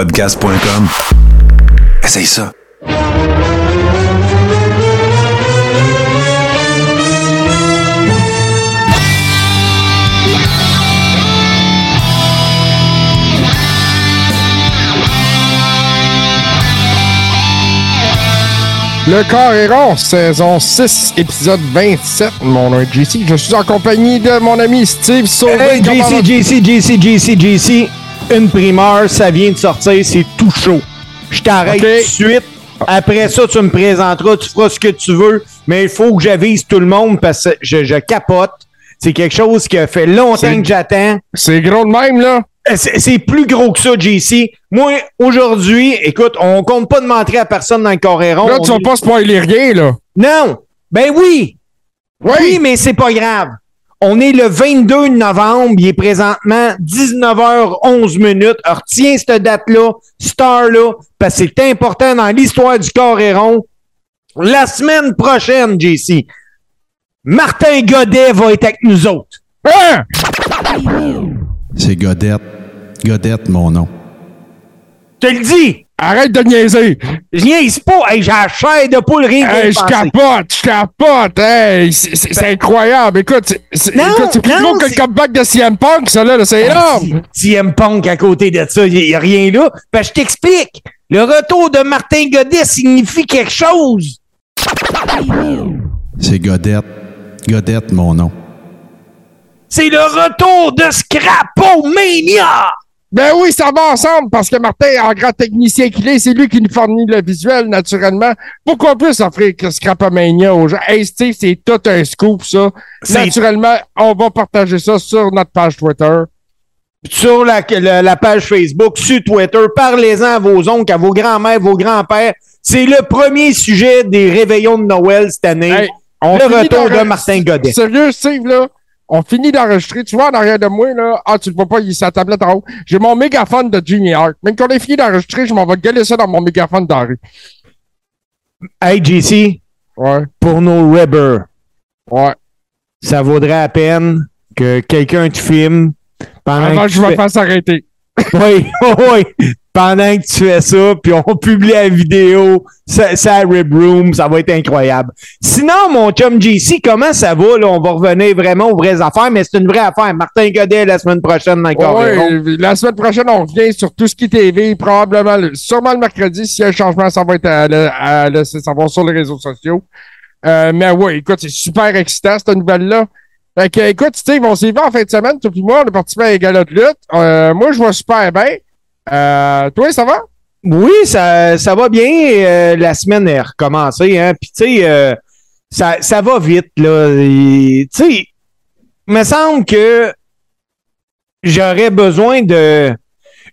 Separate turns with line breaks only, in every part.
podcast.com. Essaye ça.
Le corps est rond, saison 6, épisode 27. Mon nom est JC. Je suis en compagnie de mon ami Steve Sauvé.
Hey, JC? JC, JC, JC, JC, une primeur, ça vient de sortir, c'est tout chaud. Je t'arrête tout de suite. Après ça, tu me présenteras, tu feras ce que tu veux, mais il faut que j'avise tout le monde parce que je, je capote. C'est quelque chose qui a fait longtemps que j'attends.
C'est gros de même, là.
C'est plus gros que ça, JC. Moi, aujourd'hui, écoute, on compte pas de montrer à personne dans le Coréron.
Là, tu vas pas spoiler rien, là.
Non! Ben oui!
Oui!
Oui, mais c'est pas grave. On est le 22 novembre, il est présentement 19h11 minutes. Alors, retiens cette date-là, star-là, parce que c'est important dans l'histoire du Coréron. La semaine prochaine, JC, Martin Godet va être avec nous autres.
Hein?
C'est Godette. Godette, mon nom.
Je te le dis!
Arrête de niaiser!
Je niaise pas! Hey, j'ai la chair de poule rien
Hey, je capote, je capote! Hey, c'est- c'est incroyable! Écoute, c'est- plus gros que le comeback de CM Punk, ça, là, là, c'est énorme!
CM Punk à côté de ça, il n'y a rien là. Ben, je t'explique. Le retour de Martin Godet signifie quelque chose.
C'est Godette. Godette, mon nom.
C'est le retour de Scrapo Mania!
Ben oui, ça va ensemble, parce que Martin, en grand technicien qu'il est, c'est lui qui nous fournit le visuel, naturellement, pour qu'on puisse offrir que Scrapomania aux gens. Hey, Steve, c'est tout un scoop, ça. Naturellement, on va partager ça sur notre page Twitter.
Sur la, la- la page Facebook, sur Twitter, parlez-en à vos oncles, à vos grands-mères, vos grands-pères. C'est le premier sujet des réveillons de Noël cette année.
Hey, on
le retour de Martin Godet.
Sérieux, Steve, là? On finit d'enregistrer. Tu vois, en arrière de moi, là. Ah, tu le vois pas, il est sur la tablette en haut. J'ai mon mégaphone de Jimmy Hart. Même quand on est fini d'enregistrer, je m'en vais gueuler ça dans mon mégaphone rue.
Hey, JC,
Ouais.
pour nos Rebers,
Ouais.
ça vaudrait la peine que quelqu'un te filme pendant
Avant
que
que je me fasse arrêter.
Oui, oui. Pendant que tu fais ça, puis on publie la vidéo, ça, ça Rib Room, ça va être incroyable. Sinon, mon chum JC, comment ça va? Là? On va revenir vraiment aux vraies affaires, mais c'est une vraie affaire. Martin Godet la semaine prochaine le Coréron.
Ouais, la semaine prochaine, on revient sur tout ce qui est TV, probablement, le- sûrement le mercredi. S'il y a un changement, ça va être à, le- à laisser savoir sur les réseaux sociaux. Euh, mais ouais, écoute, c'est super excitant, cette nouvelle-là. Fait que, écoute, Steve, on s'y va en fin de semaine, toi puis moi, on a participé à un gala de lutte. Euh, moi, je vois super bien. Euh, toi, ça va?
Oui, ça, ça va bien. euh, la semaine est recommencée. Hein? Puis, tu sais, euh, ça, ça va vite. là. Tu sais, il me semble que j'aurais besoin de.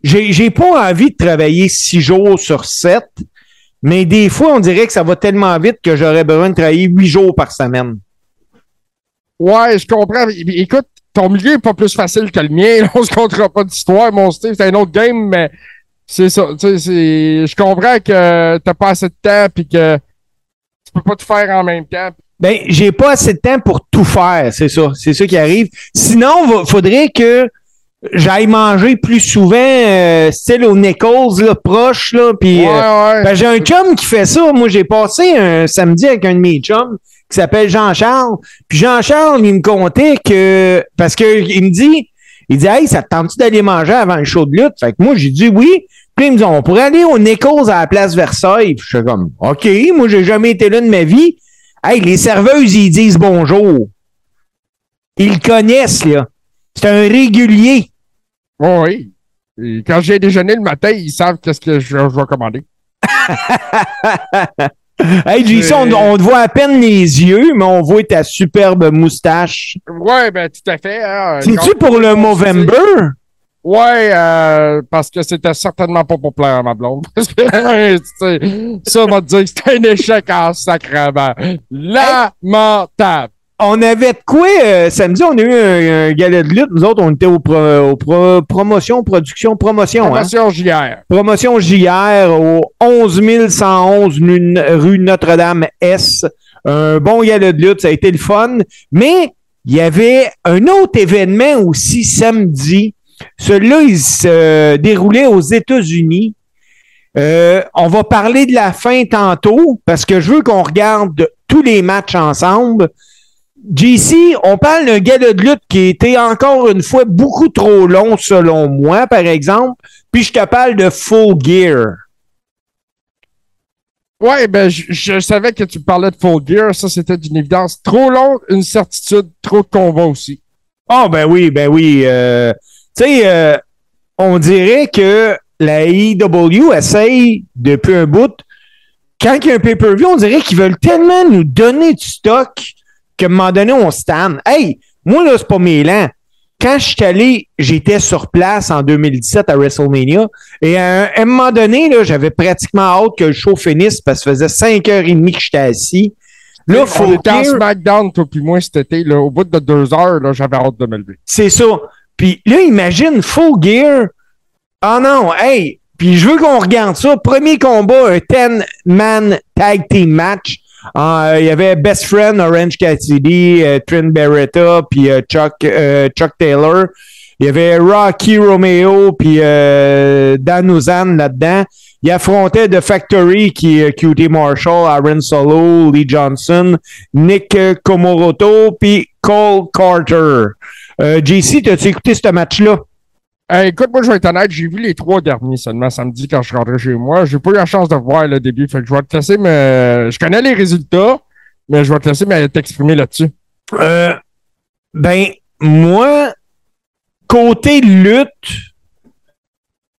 J'ai j'ai pas envie de travailler six jours sur sept, mais des fois, on dirait que ça va tellement vite que j'aurais besoin de travailler huit jours par semaine.
Ouais, je comprends. Écoute, ton milieu est pas plus facile que le mien. On se comptera pas d'histoire, mon Steve. C'est un autre game, mais c'est ça. Tu sais, c'est- je comprends que t'as pas assez de temps puis que tu peux pas tout faire en même temps.
Ben, j'ai pas assez de temps pour tout faire, c'est ça. C'est ça qui arrive. Sinon, il faudrait que j'aille manger plus souvent, euh, style au Nichols, là, proche, là, puis...
Ouais,
euh,
ouais.
ben, j'ai un chum qui fait ça. Moi, j'ai passé un samedi avec un de mes chums qui s'appelle Jean-Charles. Puis Jean-Charles, il me contait que... Parce que il me dit... Il dit, hey, ça te tente-tu d'aller manger avant le show de lutte? Fait que moi, j'ai dit oui. Puis il me dit, on pourrait aller au Nichols à la place Versailles. Puis je suis comme, OK, moi, j'ai jamais été là de ma vie. Hey, les serveuses, ils disent bonjour. Ils le connaissent, là. C'est un régulier.
Oui. Et quand j'ai déjeuné le matin, ils savent qu'est-ce que je, je vais commander.
Hey, JC, on, on te voit à peine les yeux, mais on voit ta superbe moustache.
Ouais, ben tout à fait. hein.
C'est-tu pour le Movember?
Ouais, euh, parce que c'était certainement pas pour plaire à ma blonde. Parce que, ça va te dire que c'était un échec en sacrement. Lamentable.
On avait de quoi euh, samedi? On a eu un, un gala de lutte. Nous autres, on était au, pro, au pro- promotion, production, promotion. Hein?
Promotion JR.
Promotion JR au 11 111 nu- rue Notre-Dame-S. Un bon gala de lutte, ça a été le fun. Mais il y avait un autre événement aussi samedi Celui-là, il se déroulait aux États-Unis. Euh, on va parler de la fin tantôt parce que je veux qu'on regarde tous les matchs ensemble. JC, on parle d'un gala de lutte qui était encore une fois beaucoup trop long selon moi, par exemple. Puis je te parle de Full Gear.
Ouais, ben, je, je savais que tu parlais de Full Gear. Ça, c'était d'une évidence. Trop long, une certitude, trop de combats aussi.
Ah, ben oui, ben oui. Euh, tu sais, euh, on dirait que la AEW essaye depuis un bout. Quand il y a un pay-per-view, on dirait qu'ils veulent tellement nous donner du stock qu'à un moment donné, on stand. Hey, moi, là, c'est pas mêlant. Quand je suis allé, j'étais sur place en 2017 à WrestleMania. Et à un, à un moment donné, là, j'avais pratiquement hâte que le show finisse parce que ça faisait 5h30 que j'étais assis. Là,
on
faut
était en SmackDown, toi puis moi, cet été. Là, au bout de deux heures, là, j'avais hâte de me lever.
C'est ça. Puis là, imagine Full Gear. Ah non, hey! Puis je veux qu'on regarde ça. Premier combat, un 10-man tag team match. Ah, euh, Il y avait Best Friend, Orange Cassidy, euh, Trent Beretta, puis euh, Chuck, euh, Chuck Taylor. Il y avait Rocky Romeo, puis euh, Dan Ozan là-dedans. Il affrontait The Factory, qui est QT Marshall, Aaron Solo, Lee Johnson, Nick euh, Komoroto, puis Cole Carter. Euh, JC, t'as-tu écouté ce match-là?
Hey, écoute, moi, je vais être honnête, j'ai vu les trois derniers seulement samedi quand je rentré chez moi. J'ai pas eu la chance de voir le début, fait que je vais te laisser me... Je connais les résultats, mais je vais te laisser me t'exprimer là-dessus.
Euh, ben, moi, côté lutte,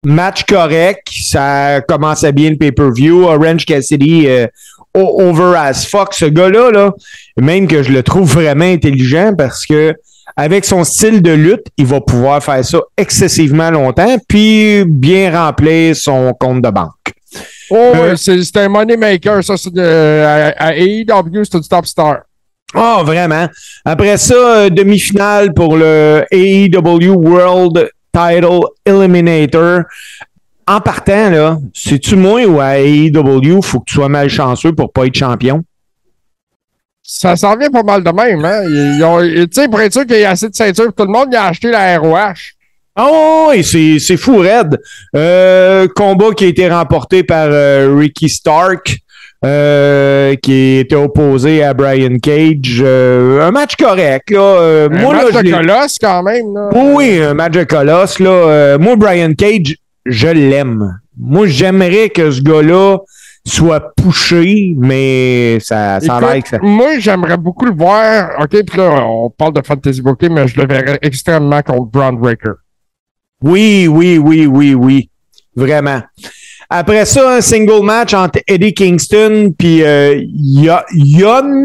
match correct, ça commençait bien le pay-per-view. Orange Cassidy, euh, over as fuck, ce gars-là, là, même que je le trouve vraiment intelligent parce que avec son style de lutte, il va pouvoir faire ça excessivement longtemps, puis bien remplir son compte de banque.
Oh,
Euh,
c'est un money maker, ça, c'est à AEW, c'est du top star.
Oh, vraiment. Après ça, euh, demi-finale pour le AEW World Title Eliminator. En partant, là, c'est-tu moi ou à AEW, faut que tu sois malchanceux pour pas être champion?
Ça s'en vient pas mal de même, hein. Ils, ils ont- Tu sais, pour être sûr qu'il y a assez de ceintures, tout le monde il a acheté la ROH.
Oh, oui, c'est, c'est fou, raide. Euh, combat qui a été remporté par euh, Ricky Stark, euh, qui était opposé à Brian Cage. Euh, un match correct, là.
Un
moi,
match de colosse, quand même, là.
Oui, un match de colosse. Là. Moi, Brian Cage, je l'aime. Moi, j'aimerais que ce gars-là soit poussé, mais ça, ça a l'air que ça.
Écoute, moi, j'aimerais beaucoup le voir. OK, puis là, on parle de Fantasy Booking, mais je le verrais extrêmement contre Braun Breaker.
Oui, oui, oui, oui, oui. Vraiment. Après ça, un single match entre Eddie Kingston puis euh, Yo- Yon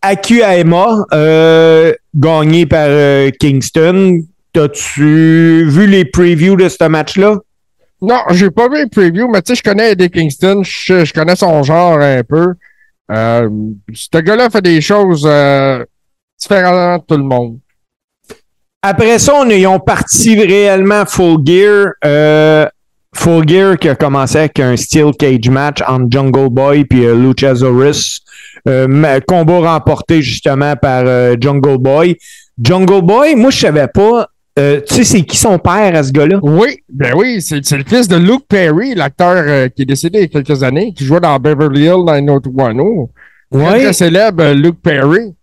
Akuyama, euh, gagné par euh, Kingston. T'as-tu vu les previews de ce match-là?
Non, j'ai pas vu les previews, mais tu sais, je connais Eddie Kingston, je, connais son genre un peu. Euh, ce gars-là fait des choses euh, différentes de tout le monde.
Après ça, on, ils parti réellement Full Gear. Euh, Full Gear qui a commencé avec un Steel Cage match entre Jungle Boy puis euh, Luchasaurus. Combat remporté justement par Jungle Boy. Jungle Boy, moi je savais pas. Euh, tu sais, c'est qui son père à ce gars-là?
Oui, ben oui, c'est le fils de Luke Perry, l'acteur euh, qui est décédé il y a quelques années, qui jouait dans Beverly Hills 90210. Très, très célèbre, euh, Luke Perry.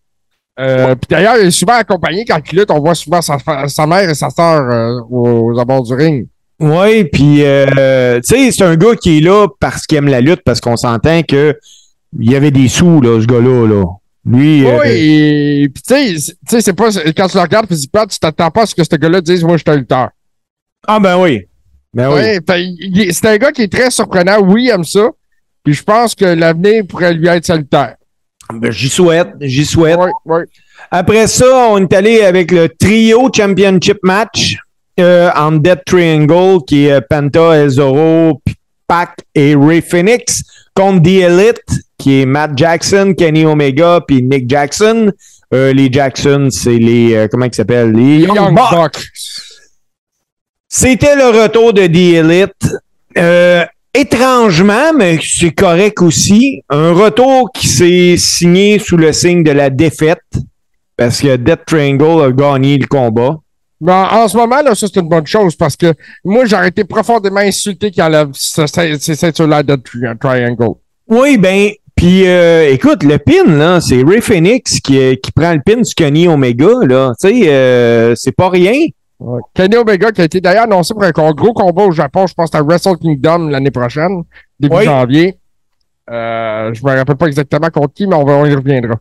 Euh, Puis d'ailleurs, il est souvent accompagné quand il lutte. On voit souvent sa, mère et sa sœur euh, aux abords du ring.
Oui, puis euh, tu sais, c'est un gars qui est là parce qu'il aime la lutte, parce qu'on s'entend que il y avait des sous, là, ce gars-là. Là. Lui, euh,
Oui, puis tu sais, c'est- pas quand tu le regardes physiquement, tu t'attends pas à ce que ce gars-là dise Moi, je suis un lutteur.
Ah ben oui. Ben oui.
Ouais, c'est un gars qui est très surprenant. Oui, il aime ça. Puis je pense que l'avenir pourrait lui être salutaire.
Ben, j'y souhaite, j'y souhaite. Après ça, on est allé avec le trio championship match euh, en Death Triangle, qui est euh, Penta, El Zoro, P- Pac et Ray Phoenix, contre The Elite, qui est Matt Jackson, Kenny Omega, puis Nick Jackson. Euh, les Jackson, c'est les... euh, comment ils s'appellent? Les Young,
Young
Bucks.
Buck.
C'était le retour de The Elite. Euh, étrangement, mais c'est correct aussi, un retour qui s'est signé sous le signe de la défaite, parce que Death Triangle a gagné le combat.
Mais en, ce moment, là, ça, c'est une bonne chose parce que moi, j'aurais été profondément insulté qu'il enlève ce- ce- ces ceintures-là de tri- triangle.
Oui, ben, puis euh, écoute, le pin, là, c'est Ray Phoenix qui, euh, qui prend le pin du Kenny Omega, là. Tu sais, euh, c'est pas rien.
Kenny Omega qui a été d'ailleurs annoncé pour un gros combat au Japon, je pense à Wrestle Kingdom l'année prochaine, début
Oui.
janvier. Euh, je me rappelle pas exactement contre qui, mais on, va, on y reviendra.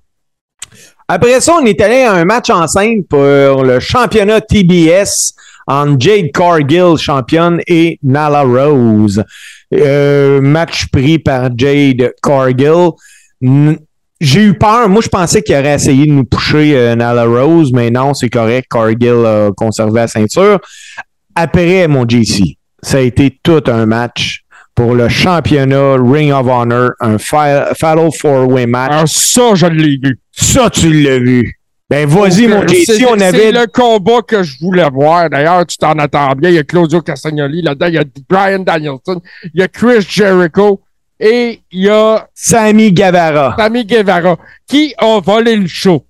Après ça, on est allé à un match enceinte pour le championnat TBS entre Jade Cargill, championne, et Nala Rose. Euh, match pris par Jade Cargill. J'ai eu peur. Moi, je pensais qu'il aurait essayé de nous pusher euh, Nala Rose, mais non, c'est correct. Cargill a conservé la ceinture. Après, mon JC, ça a été tout un match pour le championnat Ring of Honor, un fa- Fatal Four-Way match.
Alors, ça, je l'ai vu.
Ça, tu l'as vu. Ben, vas-y, mon
C'est-
JC, on
C'est
avait.
le combat que je voulais voir. D'ailleurs, tu t'en attends bien. Il y a Claudio Castagnoli là-dedans. Il y a Brian Danielson. Il y a Chris Jericho. Et il y a
Sammy Guevara.
Sammy Guevara qui a volé le show.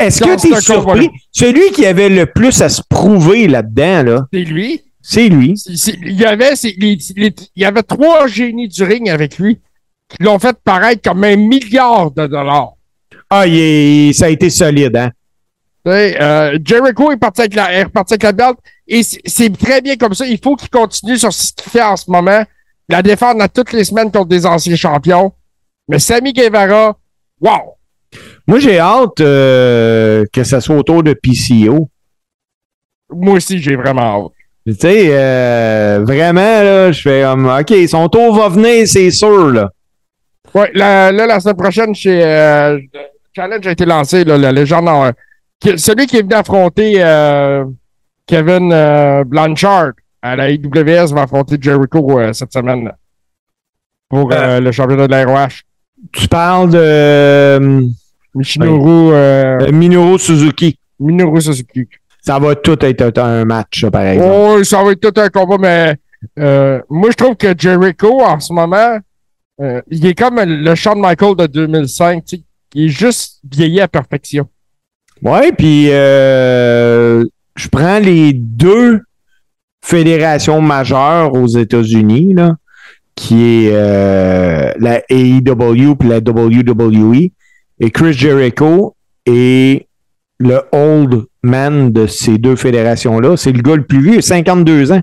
Est-ce que tu es surpris? Celui qui avait le plus à se prouver là-dedans, là,
C'est lui.
C'est lui.
Il y avait, c'est- les- les- il y avait trois génies du ring avec lui qui l'ont fait paraître comme un milliard de dollars.
Ah, il est- ça a été solide, hein?
Euh, Jericho est parti avec la, est reparti avec la belt et c'est- c'est très bien comme ça. Il faut qu'il continue sur ce qu'il fait en ce moment, la défendre à toutes les semaines contre des anciens champions. Mais Sammy Guevara, wow!
Moi, j'ai hâte euh, que ça soit autour de PCO.
Moi aussi, j'ai vraiment hâte.
Tu sais, euh, vraiment, là, je fais comme, OK, son tour va venir, c'est sûr, là.
Ouais, la- là, la semaine prochaine, chez euh, le Challenge a été lancé, là, la légende en- qui- celui qui est venu affronter euh, Kevin euh, Blanchard à la IWS va affronter Jericho euh, cette semaine là, pour euh, le championnat de la ROH.
Tu parles de euh,
euh,
Minoru Suzuki.
Minoru Suzuki.
Ça va tout être un match, par exemple.
Oh, ça va être tout un combat, mais euh, moi, je trouve que Jericho, en ce moment, euh, il est comme le Shawn Michael de 2005. tu sais. Il est juste vieilli à perfection.
Ouais, puis euh, je prends les deux fédérations majeures aux États-Unis, là, qui est euh, la AEW puis la WWE, et Chris Jericho est le old man de ces deux fédérations-là. C'est le gars le plus vieux, 52 ans.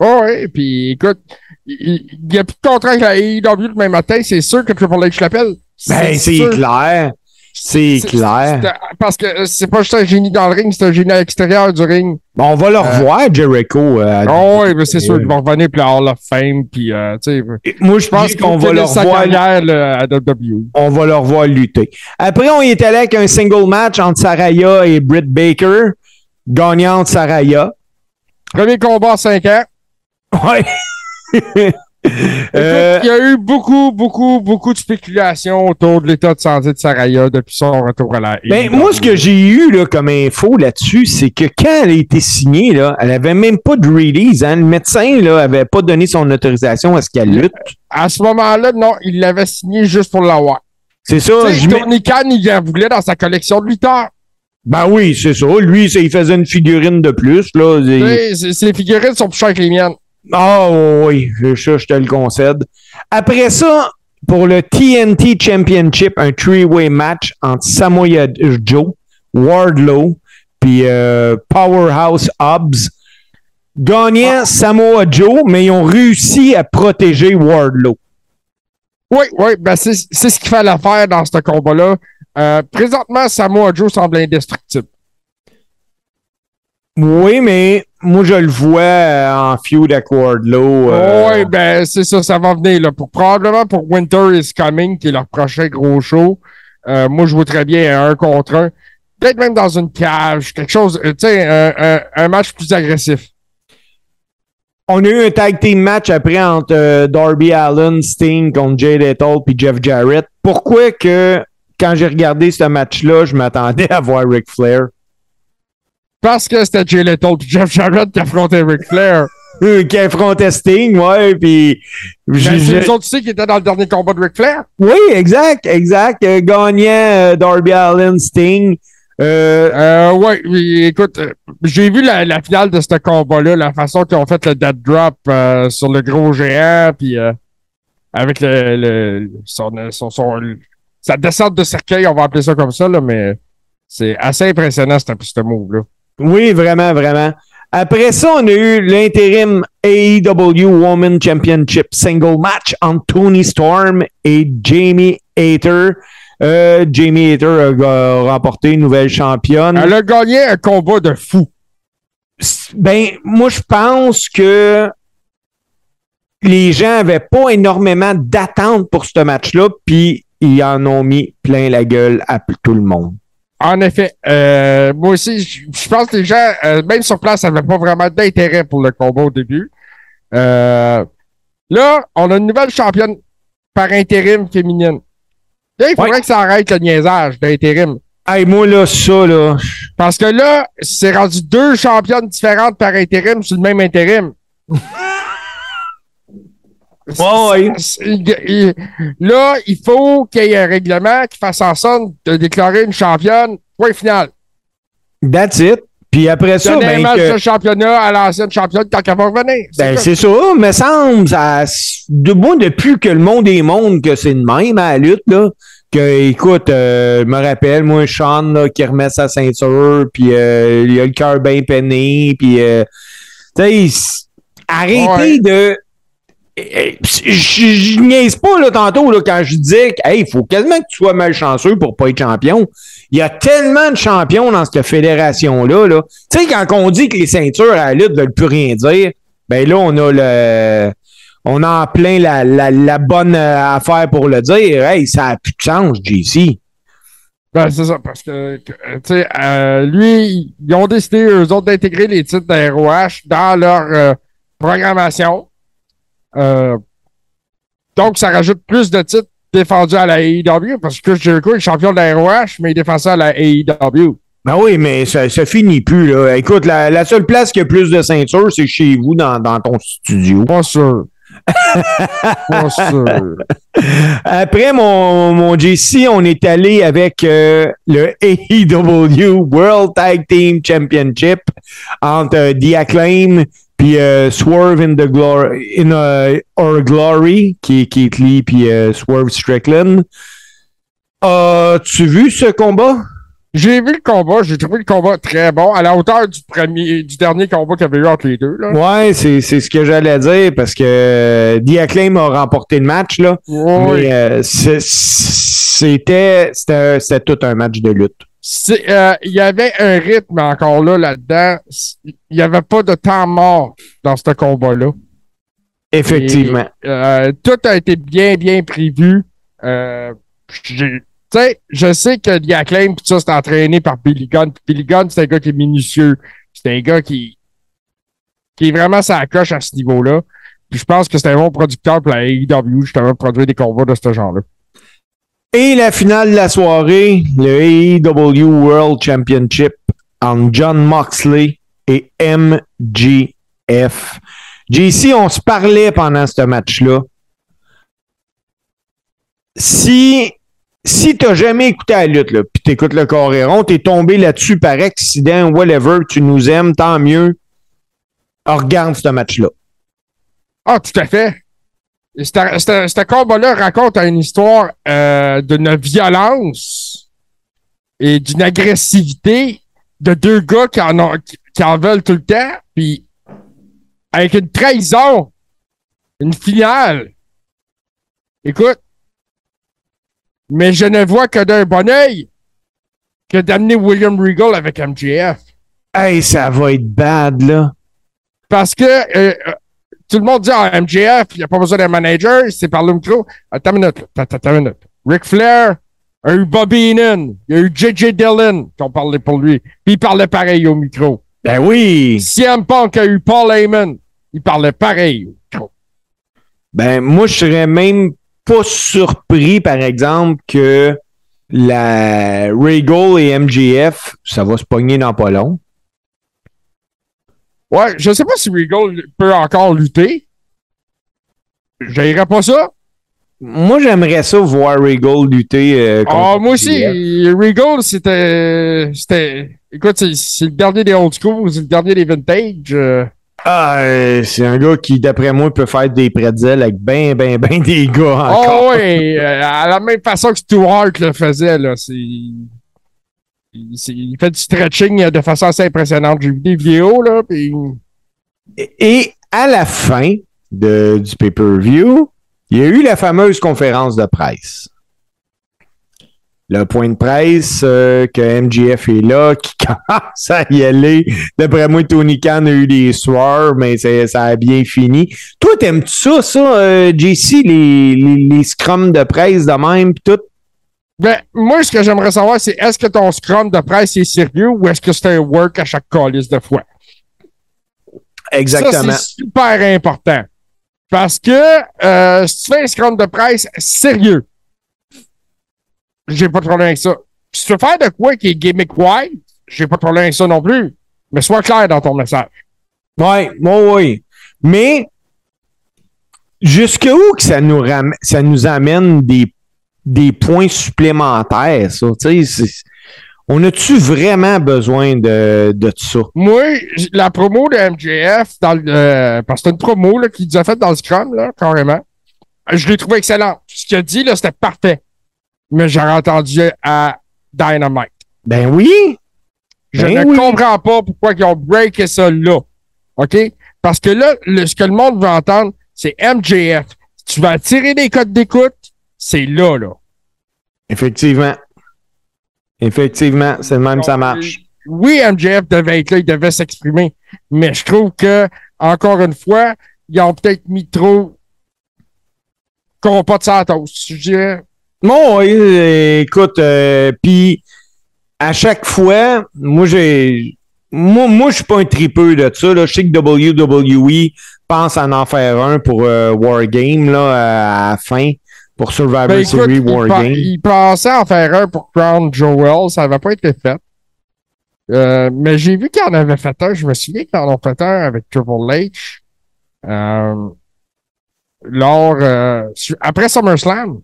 Oh, ouais, puis écoute, il n'y a plus de contrat avec la AEW demain matin, c'est sûr que Triple H l'appelle.
Ben, c'est clair. C'est clair.
Parce que euh, c'est pas juste un génie dans le ring, c'est un génie à l'extérieur du ring.
On va le revoir, Jericho. euh, à-
Oh, oui, mais c'est sûr qu'il va revenir puis Hall of Fame, puis euh, tu sais.
Moi, je
pense
qu'on va le revoir.
carrière là, à WWE.
on va le revoir lutter. Après, on y est allé avec un single match entre Saraya et Britt Baker. Gagnante Saraya.
Premier combat en 5 ans.
Ouais. Euh,
il y a eu beaucoup, beaucoup, beaucoup de spéculations autour de l'état de santé de Saraya depuis son retour à la
ben, moi, ce que j'ai eu là, comme info là-dessus, c'est que quand elle a été signée, là, elle avait même pas de release. Hein. Le médecin là, avait pas donné son autorisation à ce qu'elle lutte.
À ce moment-là, non, il l'avait signé juste pour l'avoir.
C'est ça.
Tony Khan, il en voulait dans sa collection de lutteurs.
Ben oui, c'est ça. Lui, il faisait une figurine de plus. Là. Il-
Ses figurines sont plus chères que les miennes.
Ah oui, ça, je te le concède. Après ça, pour le TNT Championship, un three-way match entre Samoa Joe, Wardlow, puis euh, Powerhouse Hobbs. Gagnant Samoa Joe, mais ils ont réussi à protéger Wardlow.
Oui, oui, ben c'est c'est ce qu'il fallait faire dans ce combat-là. Euh, présentement, Samoa Joe semble indestructible.
Oui, mais moi, je le vois euh, en feud avec Wardlow. euh,
Oui, ben c'est ça, ça va venir. Là. Pour, probablement pour Winter is Coming, qui est leur prochain gros show. Euh, moi, je vois très bien un contre un. Peut-être même dans une cage, quelque chose, euh, tu sais, un, un- un match plus agressif.
On a eu un tag team match après entre euh, Darby Allen, Sting contre Jay Lethal puis Jeff Jarrett. Pourquoi que quand j'ai regardé ce match-là, je m'attendais à voir Ric Flair?
Parce que c'était Jay Lethal Jeff Jarrett qui affrontaient Ric Flair.
Qui affrontait Sting, ouais, puis...
Ben,
j'ai-
c'est les autres, tu sais, qui étaient dans le dernier combat de Ric Flair.
Oui, exact, exact. Euh, gagnant euh, Darby Allen, Sting. Euh,
Euh, ouais, oui, écoute, euh, j'ai vu la, la finale de ce combat-là, la façon qu'ils ont fait le dead drop euh, sur le gros géant, puis avec le, le son, son, son- sa descente de cercueil, on va appeler ça comme ça, là, mais c'est assez impressionnant, ce, ce move-là.
Oui, vraiment, vraiment. Après ça, on a eu l'intérim AEW Women Championship Single Match entre Tony Storm et Jamie Hater. Euh, Jamie Hater a, remporté une nouvelle championne.
Elle a gagné un combat de fou.
Ben, moi, je pense que les gens avaient pas énormément d'attentes pour ce match-là, puis ils en ont mis plein la gueule à tout le monde.
En effet, euh, moi aussi, je pense que les gens, euh, même sur place, n'avaient pas vraiment d'intérêt pour le combat au début. Euh, là, on a une nouvelle championne par intérim féminine. Là, il faudrait
Ouais.
que ça arrête le niaisage d'intérim.
Hey, moi, là, ça, là.
Parce que là, c'est rendu deux championnes différentes par intérim sur le même intérim. Il- Là, il faut qu'il y ait un règlement qui fasse en sorte de déclarer une championne. Point final.
That's it. Puis après ça, ben,
match
que-
de championnat à l'ancienne championne quand elle va revenir.
ben, c'est ça, me semble, ça, de moi, depuis que le monde est monde, que c'est de même à la lutte, là, que, écoute, euh, je me rappelle, moi, Sean, là, qui remet sa ceinture, puis euh, il a le cœur bien peiné, puis, euh, tu sais, c- arrêtez
Ouais.
de... Eh, Je, je, je niaise pas là, tantôt là, quand je disais que hey, faut quasiment que tu sois malchanceux pour pas être champion. Il y a tellement de champions dans cette fédération-là. Là. Tu sais, quand on dit que les ceintures à la lutte ne veulent plus rien dire, ben là, on a le. On a en plein la, la, bonne euh, affaire pour le dire. Hey, ça a plus de sens, JC.
Ben, c'est ça, parce que, euh, tu sais, euh, lui, ils ont décidé, eux autres, d'intégrer les titres d'ROH dans leur programmation. Euh, donc, ça rajoute plus de titres défendus à la AEW, parce que Jericho est champion de la ROH, mais il défend ça à la AEW.
Ben oui, mais ça, ça finit plus. Là. Écoute, la, la seule place qui a plus de ceintures, c'est chez vous, dans, dans ton studio.
Pas sûr. Pas sûr.
Après mon, mon JC, on est allé avec euh, le AEW World Tag Team Championship entre euh, The Acclaim puis euh, Swerve in the Glory in uh, Our Glory qui est Keith Lee puis euh, Swerve Strickland. As-tu vu ce combat?
J'ai vu le combat, j'ai trouvé le combat très bon, à la hauteur du premier, du dernier combat qu'il y avait eu entre les deux, là.
Ouais, c'est c'est ce que j'allais dire parce que euh, The Acclaim a remporté le match là. Mais euh, c'est- c'était c'était c'était tout un match de lutte.
Euh, il y avait un rythme encore là, là-dedans. Il n'y avait pas de temps mort dans ce combat-là.
Effectivement.
Et, euh, tout a été bien, bien prévu. Euh, je sais que The Acclaim, pis ça, c'est entraîné par Billy Gunn. Billy Gunn, c'est un gars qui est minutieux. C'est un gars qui, qui est vraiment sa coche à ce niveau-là. Puis je pense que c'est un bon producteur pour la AEW, justement, pour produire des combats de ce genre-là.
Et la finale de la soirée, le AEW World Championship entre John Moxley et MGF. JC, on se parlait pendant ce match-là. Si, si t'as jamais écouté la lutte, puis t'écoutes le Coréron, t'es tombé là-dessus par accident, whatever, tu nous aimes, tant mieux. Regarde ce match-là.
Ah, tout à fait. Ce combat-là raconte une histoire euh, d'une violence et d'une agressivité de deux gars qui en, ont, qui, en veulent tout le temps, puis avec une trahison, une finale. Écoute, mais je ne vois que d'un bon oeil que d'amener William Regal avec MJF.
Hey, ça va être bad, là.
Parce que euh, tout le monde dit ah, MJF, il n'y a pas besoin d'un manager, c'est par le micro. Attends une minute, attends, attends une minute. Ric Flair a eu Bobby Heenan, il y a eu J.J. Dillon qui ont parlé pour lui, puis il parlait pareil au micro.
Ben oui.
CM Punk a eu Paul Heyman, il parlait pareil au micro.
Ben, moi, je serais même pas surpris, par exemple, que la Regal et MGF, ça va se pogner dans pas long.
Ouais, je sais pas si Regal peut encore lutter. Je pas ça.
Moi, j'aimerais ça voir Regal lutter. euh,
Ah,
contre
moi aussi. Regal, c'était. c'était Écoute, c'est- le dernier des old school, c'est le dernier des vintage. euh.
Ah, euh, c'est un gars qui, d'après moi, peut faire des pretzels avec ben, ben, ben des gars
Oh,
encore.
ouais, euh, à la même façon que Stu Hart le faisait, là. C'est. Il, fait du stretching euh, de façon assez impressionnante. J'ai vu des vidéos, là.
Et- à la fin de, du pay-per-view, il y a eu la fameuse conférence de presse. Le point de presse euh, que MGF est là, qui commence à y aller. D'après moi, Tony Khan a eu des soirs, mais ça a bien fini. Toi, t'aimes-tu ça, ça, euh, JC, les, les, scrums de presse de même, tout?
Ben, moi, ce que j'aimerais savoir, c'est est-ce que ton scrum de presse est sérieux ou est-ce que c'est un work à chaque calice de fois?
Exactement.
Ça, c'est super important. Parce que euh, si tu fais un scrum de presse sérieux, j'ai pas de problème avec ça. Si tu veux faire de quoi qui est gimmick wide, j'ai pas de problème avec ça non plus. Mais sois clair dans ton message.
Ouais, ouais, ouais. Mais jusqu'où que ça nous, ram- ça nous amène des, des points supplémentaires, ça? On a-tu vraiment besoin de, de ça?
Moi, la promo de MJF, dans le, euh, parce que c'est une promo là, qu'il nous a faite dans le scrum, là, carrément. Je l'ai trouvé excellent. Ce qu'il a dit, là, c'était parfait. Mais j'ai entendu à Dynamite.
Ben oui!
Je
Ben
ne
oui.
comprends pas pourquoi ils ont breaké ça là. OK? Parce que là, le- ce que le monde veut entendre, c'est MJF. Tu vas attirer des codes d'écoute, c'est là, là.
Effectivement. Effectivement, c'est le même, ça marche.
Oui, MJF devait être là, il devait s'exprimer. Mais je trouve que, encore une fois, ils ont peut-être mis trop compas de Santos. Je dirais.
Euh, écoute, euh, puis à chaque fois, moi j'ai, moi, moi je suis pas un tripeux de ça. Là. Je sais que WWE pense à en faire un pour euh, Wargame là à la fin pour Survivor
Ben, écoute,
Series
il, pen-
Wargame.
il pensait en faire un pour Crown Joel, ça n'avait pas été fait. Euh, mais j'ai vu qu'il en avait fait un. Je me souviens qu'ils en ont fait un avec Triple H. Euh, lors, euh, après SummerSlam.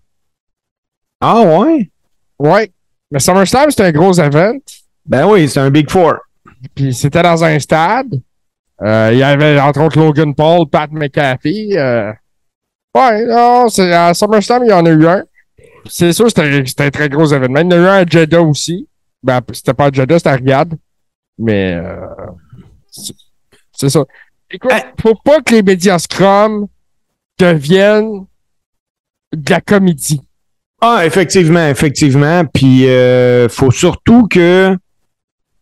Ah ouais,
Ouais. Mais SummerSlam, c'était un gros event.
ben oui, c'est un Big Four.
Puis c'était dans un stade. Euh, il y avait entre autres Logan Paul, Pat McAfee. Ouais, non, c'est, à SummerSlam, il y en a eu un. C'est sûr, c'était, c'était un très gros événement. Il y en a eu un à Jeddah aussi. Ben, c'était pas à Jeddah, c'était à Riyadh. Mais euh, c'est, ça. Écoute, faut pas que les médias Scrum deviennent de la comédie.
Ah, effectivement, effectivement. Puis euh, faut surtout que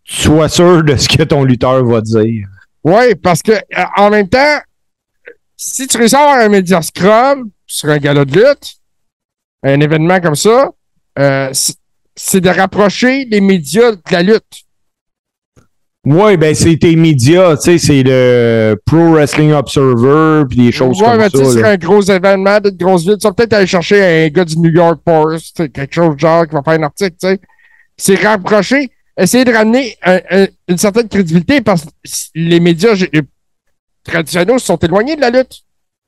tu sois sûr de ce que ton lutteur va dire.
Oui, parce que euh, en même temps, si tu réussis à avoir un média scrum sur un gala de lutte, un événement comme ça, euh, c'est- c'est de rapprocher les médias de la lutte.
Ouais, ben c'est tes médias, tu sais, c'est le Pro Wrestling Observer puis des choses
ouais,
comme
mais tu sais,
ça.
sur
là.
un gros événement d'une grosse ville, tu vas peut-être aller chercher un gars du New York Post, quelque chose de genre qui va faire un article, tu sais. C'est rapprocher, essayer de ramener un- un- une certaine crédibilité parce que les médias traditionnels sont éloignés de la lutte.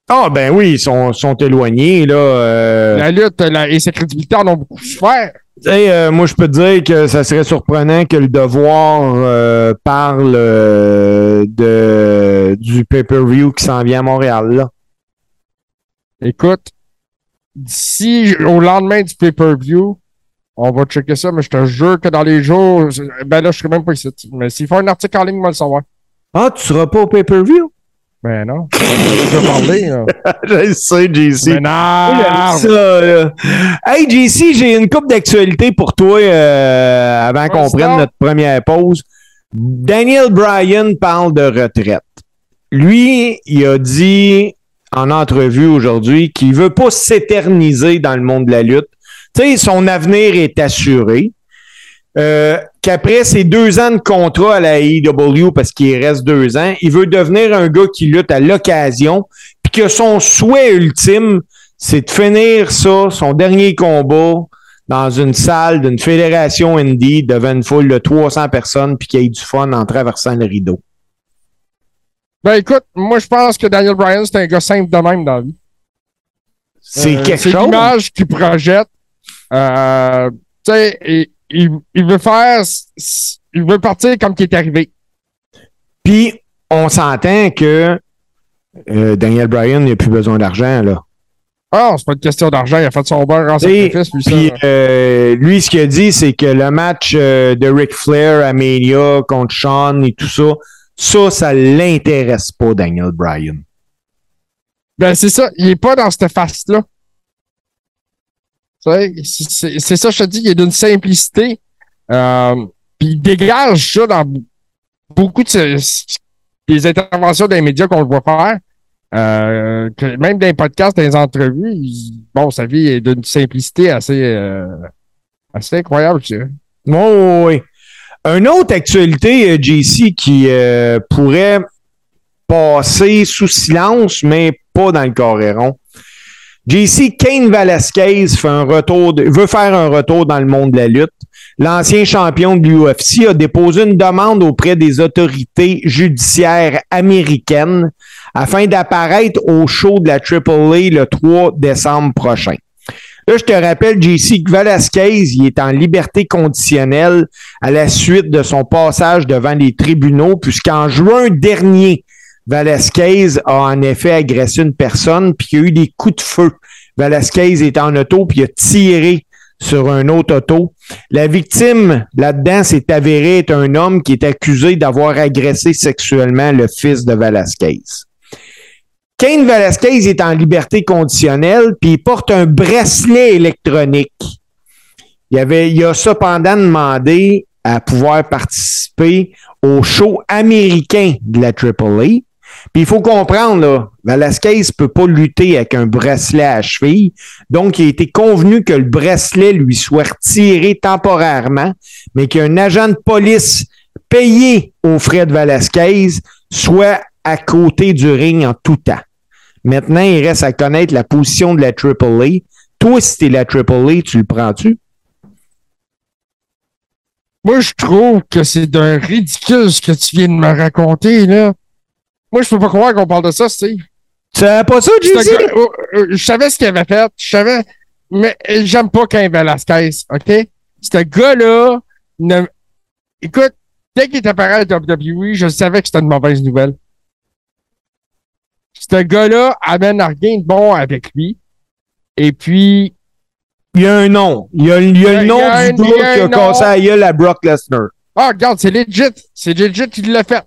Ah ben oui, ils sont, sont éloignés là. euh,
La lutte la- et sa crédibilité en ont beaucoup souffert.
euh, moi je peux te dire que ça serait surprenant que le devoir euh, parle euh, de du pay-per-view qui s'en vient à Montréal là.
Écoute, d'ici au lendemain du pay-per-view, on va checker ça, mais je te jure que dans les jours, ben là, je serai même pas ici. Mais s'il faut un article en ligne, moi le savoir.
Ah, tu seras pas au pay-per-view?
Ben non. Je vais parler, là.
Je sais, JC.
Mais non!
ça, là. Hey, JC, j'ai une coupe d'actualité pour toi euh, avant qu'on prenne notre première pause. Daniel Bryan parle de retraite. Lui, il a dit en entrevue aujourd'hui qu'il veut pas s'éterniser dans le monde de la lutte. Tu sais, son avenir est assuré. Euh, qu'après ses deux ans de contrat à la AEW, parce qu'il reste deux ans, il veut devenir un gars qui lutte à l'occasion, puis que son souhait ultime, c'est de finir ça, son dernier combat, dans une salle d'une fédération indie devant une foule de 300 personnes, puis qu'il y ait du fun en traversant le rideau.
Ben écoute, moi je pense que Daniel Bryan, c'est un gars simple de même dans la vie.
C'est
Euh,
quelque
c'est
chose.
l'image qu'il projette. Euh, tu sais, il, veut faire. Il veut partir comme qu'il est arrivé.
Puis, on s'entend que euh, Daniel Bryan n'a plus besoin d'argent, là.
Ah, c'est pas une question d'argent. Il a fait son beurre en sacrifice, lui, ça.
Puis, euh, lui, ce qu'il a dit, c'est que le match euh, de Ric Flair à Mania contre Sean et tout ça, ça, ça l'intéresse pas, Daniel Bryan.
Ben, c'est ça. Il est pas dans cette face-là. C'est ça, je te dis, il est d'une simplicité. Euh, puis il dégage ça dans beaucoup des interventions des médias qu'on le voit faire. Euh, même dans les podcasts, dans les entrevues, bon, sa vie est d'une simplicité assez, euh, assez incroyable, je dirais.
Oh, oui. Une autre actualité, JC, qui pourrait passer sous silence, mais pas dans le Coréron. JC, Kane Velasquez fait un retour veut faire un retour dans le monde de la lutte. L'ancien champion de l'UFC a déposé une demande auprès des autorités judiciaires américaines afin d'apparaître au show de la AAA le 3 décembre prochain. Là, je te rappelle, JC, que Velasquez, il est en liberté conditionnelle à la suite de son passage devant les tribunaux, puisqu'en juin dernier, Velasquez a en effet agressé une personne, puis il y a eu des coups de feu. Velasquez est en auto, puis il a tiré sur un autre auto. La victime là-dedans s'est avéré être un homme qui est accusé d'avoir agressé sexuellement le fils de Velasquez. Kane Velasquez est en liberté conditionnelle, puis il porte un bracelet électronique. Il, avait, il a cependant demandé à pouvoir participer au show américain de la AAA. Puis il faut comprendre, là, Velasquez ne peut pas lutter avec un bracelet à cheville. Donc, il a été convenu que le bracelet lui soit retiré temporairement, mais qu'un agent de police payé aux frais de Velasquez soit à côté du ring en tout temps. Maintenant, il reste à connaître la position de la AAA. Toi, si t'es la AAA, tu le prends-tu?
Moi, je trouve que c'est d'un ridicule ce que tu viens de me raconter, là. Moi, je peux pas croire qu'on parle de ça, Steve.
Tu savais pas ça,
gars- oh, euh, je savais ce qu'il avait fait, je savais, mais j'aime pas Cain Velasquez, OK? Ce gars-là, ne- écoute, dès qu'il est apparu à la WWE, je savais que c'était une mauvaise nouvelle. Ce gars-là amène à rien de bon avec lui. Et puis,
Il y a un nom. Il y a, il y le nom du gars
a
qui a cassé la gueule à Brock Lesnar.
ah, regarde, c'est legit. C'est legit qu'il l'a fait.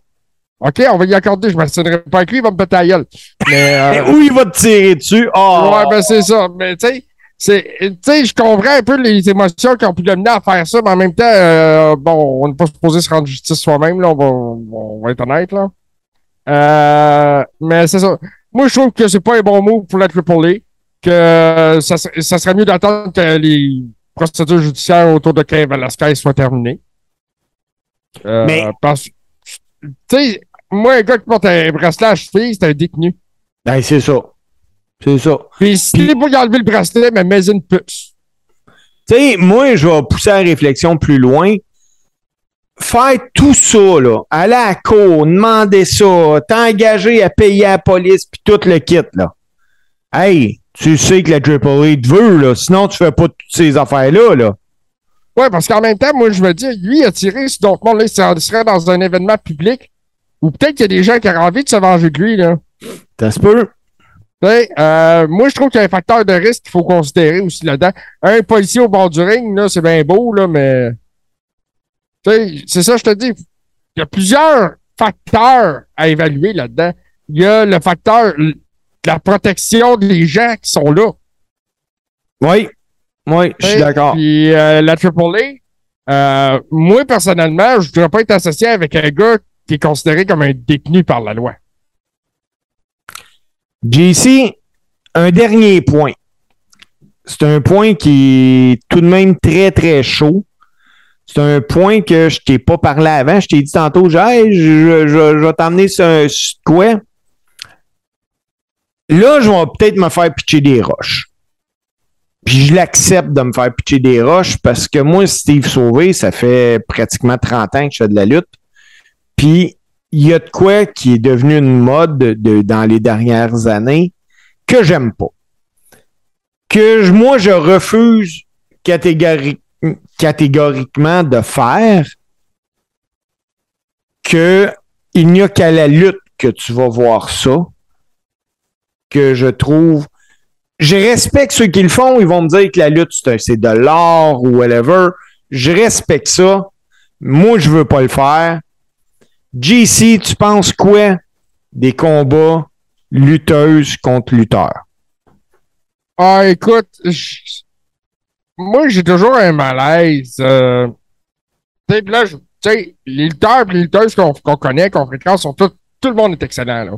OK, on va y accorder. Je ne m'assinerai pas avec lui, il va me péter la gueule. Mais, euh,
où il va te tirer dessus? Oh!
Ouais, ben c'est ça. Mais tu sais, c'est- tu sais, je comprends un peu les émotions qui ont pu l'amener à faire ça, mais en même temps, euh, bon, on n'est pas supposé se rendre justice soi-même, là, on va, on va être honnête, là. Euh, mais c'est ça. Moi, je trouve que c'est pas un bon move pour la AAA, que ça, ser- ça serait mieux d'attendre que les procédures judiciaires autour de Cain Velasquez soient terminées. Euh,
Mais-
Parce tu sais, moi, un gars qui porte un bracelet à cheville, c'est un détenu.
Ben, c'est ça. C'est ça.
Puis si t'es pour y enlever le bracelet, mais mets une puce.
Tu sais, moi, je vais pousser la réflexion plus loin. Faire tout ça, là, aller à la cour, demander ça, t'engager à payer à la police, puis tout le kit, là. Hey, tu sais que la AAA te veut, là. Sinon, tu fais pas toutes ces affaires-là, là.
Ouais, parce qu'en même temps, moi, je me dis, lui, il a tiré d'autres mondes, là, il serait dans un événement public, ou peut-être qu'il y a des gens qui auraient envie de se venger de lui, là.
Ça se peut.
Euh, moi, je trouve qu'il y a un facteur de risque qu'il faut considérer aussi là-dedans. Un policier au bord du ring, là, c'est bien beau, là, mais. C'est ça, je te dis. Il y a plusieurs facteurs à évaluer là-dedans. Il y a le facteur de la protection des gens qui sont là.
Oui. Oui, je suis d'accord.
Puis euh, la AAA, euh, moi, personnellement, je ne voudrais pas être associé avec un gars qui est considéré comme un détenu par la loi.
JC, un dernier point. C'est un point qui est tout de même très, très chaud. C'est un point que je t'ai pas parlé avant. Je t'ai dit tantôt, je vais t'emmener sur un sur quoi? Là, je vais peut-être me faire pitcher des roches. Puis je l'accepte de me faire pitcher des roches parce que moi, Steve Sauvé, ça fait pratiquement 30 ans que je fais de la lutte. Puis il y a de quoi qui est devenu une mode de, dans les dernières années que j'aime pas. que je- moi, je refuse catégori- catégoriquement de faire que il n'y a qu'à la lutte que tu vas voir ça, que je trouve. Je respecte ceux qui le font, ils vont me dire que la lutte, c'est de l'art ou whatever. Je respecte ça. Moi, je veux pas le faire. JC, tu penses quoi des combats lutteuses contre lutteurs?
Ah, écoute, je- moi, j'ai toujours un malaise. Euh... Tu sais, puis là, je- les lutteurs et les lutteuses qu'on connaît, qu'on fréquente, sont tout le monde est excellent, là.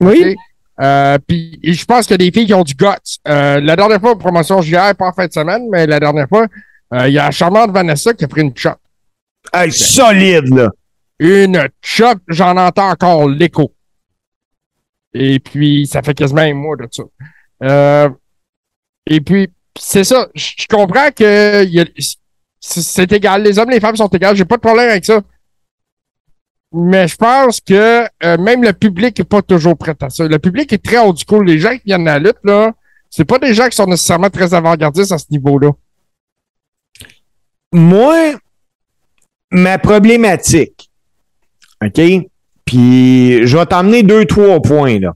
Oui.
Euh, puis et je pense qu'il y a des filles qui ont du guts. Euh, la dernière fois, promotion JR, pas en fin de semaine, mais la dernière fois, euh, il y a la charmante Vanessa qui a pris une chop.
Hey, solide, là.
Une chop, j'en entends encore l'écho. Et puis, ça fait quasiment un mois de ça. Euh, et puis, c'est ça. Je comprends que c'est égal. Les hommes et les femmes sont égales. J'ai pas de problème avec ça. Mais je pense que euh, même le public est pas toujours prêt à ça. Le public est très haut du coup. Les gens qui viennent à la lutte, là, c'est pas des gens qui sont nécessairement très avant-gardistes à ce niveau-là.
Moi, ma problématique, OK? Puis, je vais t'emmener deux, trois points, là.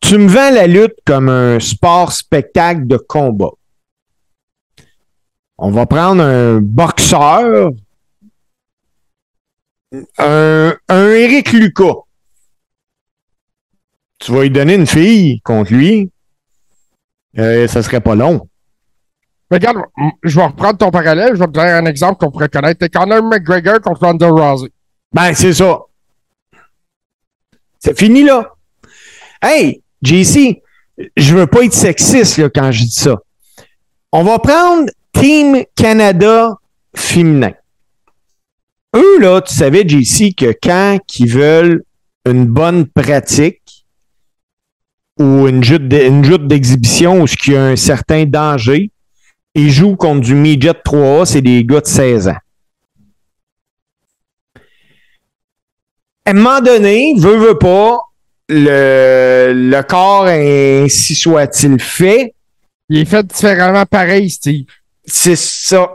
Tu me vends la lutte comme un sport spectacle de combat. On va prendre un boxeur, un, un Eric Lucas. Tu vas lui donner une fille contre lui. Euh, ça serait pas long.
Regarde, je vais reprendre ton parallèle. Je vais te donner un exemple qu'on pourrait connaître. C'est Conor McGregor contre Ronda Rousey.
Ben, c'est ça. C'est fini, là. Hey, JC, je veux pas être sexiste là, quand je dis ça. On va prendre Team Canada féminin. Eux, là, tu savais, JC, que quand ils veulent une bonne pratique ou une joute d'exhibition où il y a un certain danger, ils jouent contre du midget 3A, c'est des gars de 16 ans. À un moment donné, veut, veut pas, le, le corps, ainsi soit-il fait,
Il est fait différemment pareil, Steve.
c'est ça.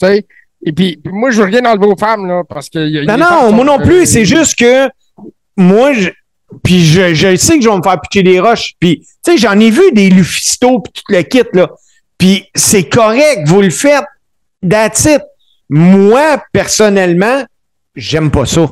Tu sais? Et puis, moi, je veux rien enlever aux femmes, là, parce que. y a-
Non, non, moi non plus,
euh,
c'est juste que moi, je, puis je, je sais que je vais me faire pitcher des roches, puis tu sais, j'en ai vu des Lufisto puis tout le kit, là. Puis c'est correct, vous le faites, that's it. Moi, personnellement, j'aime pas ça.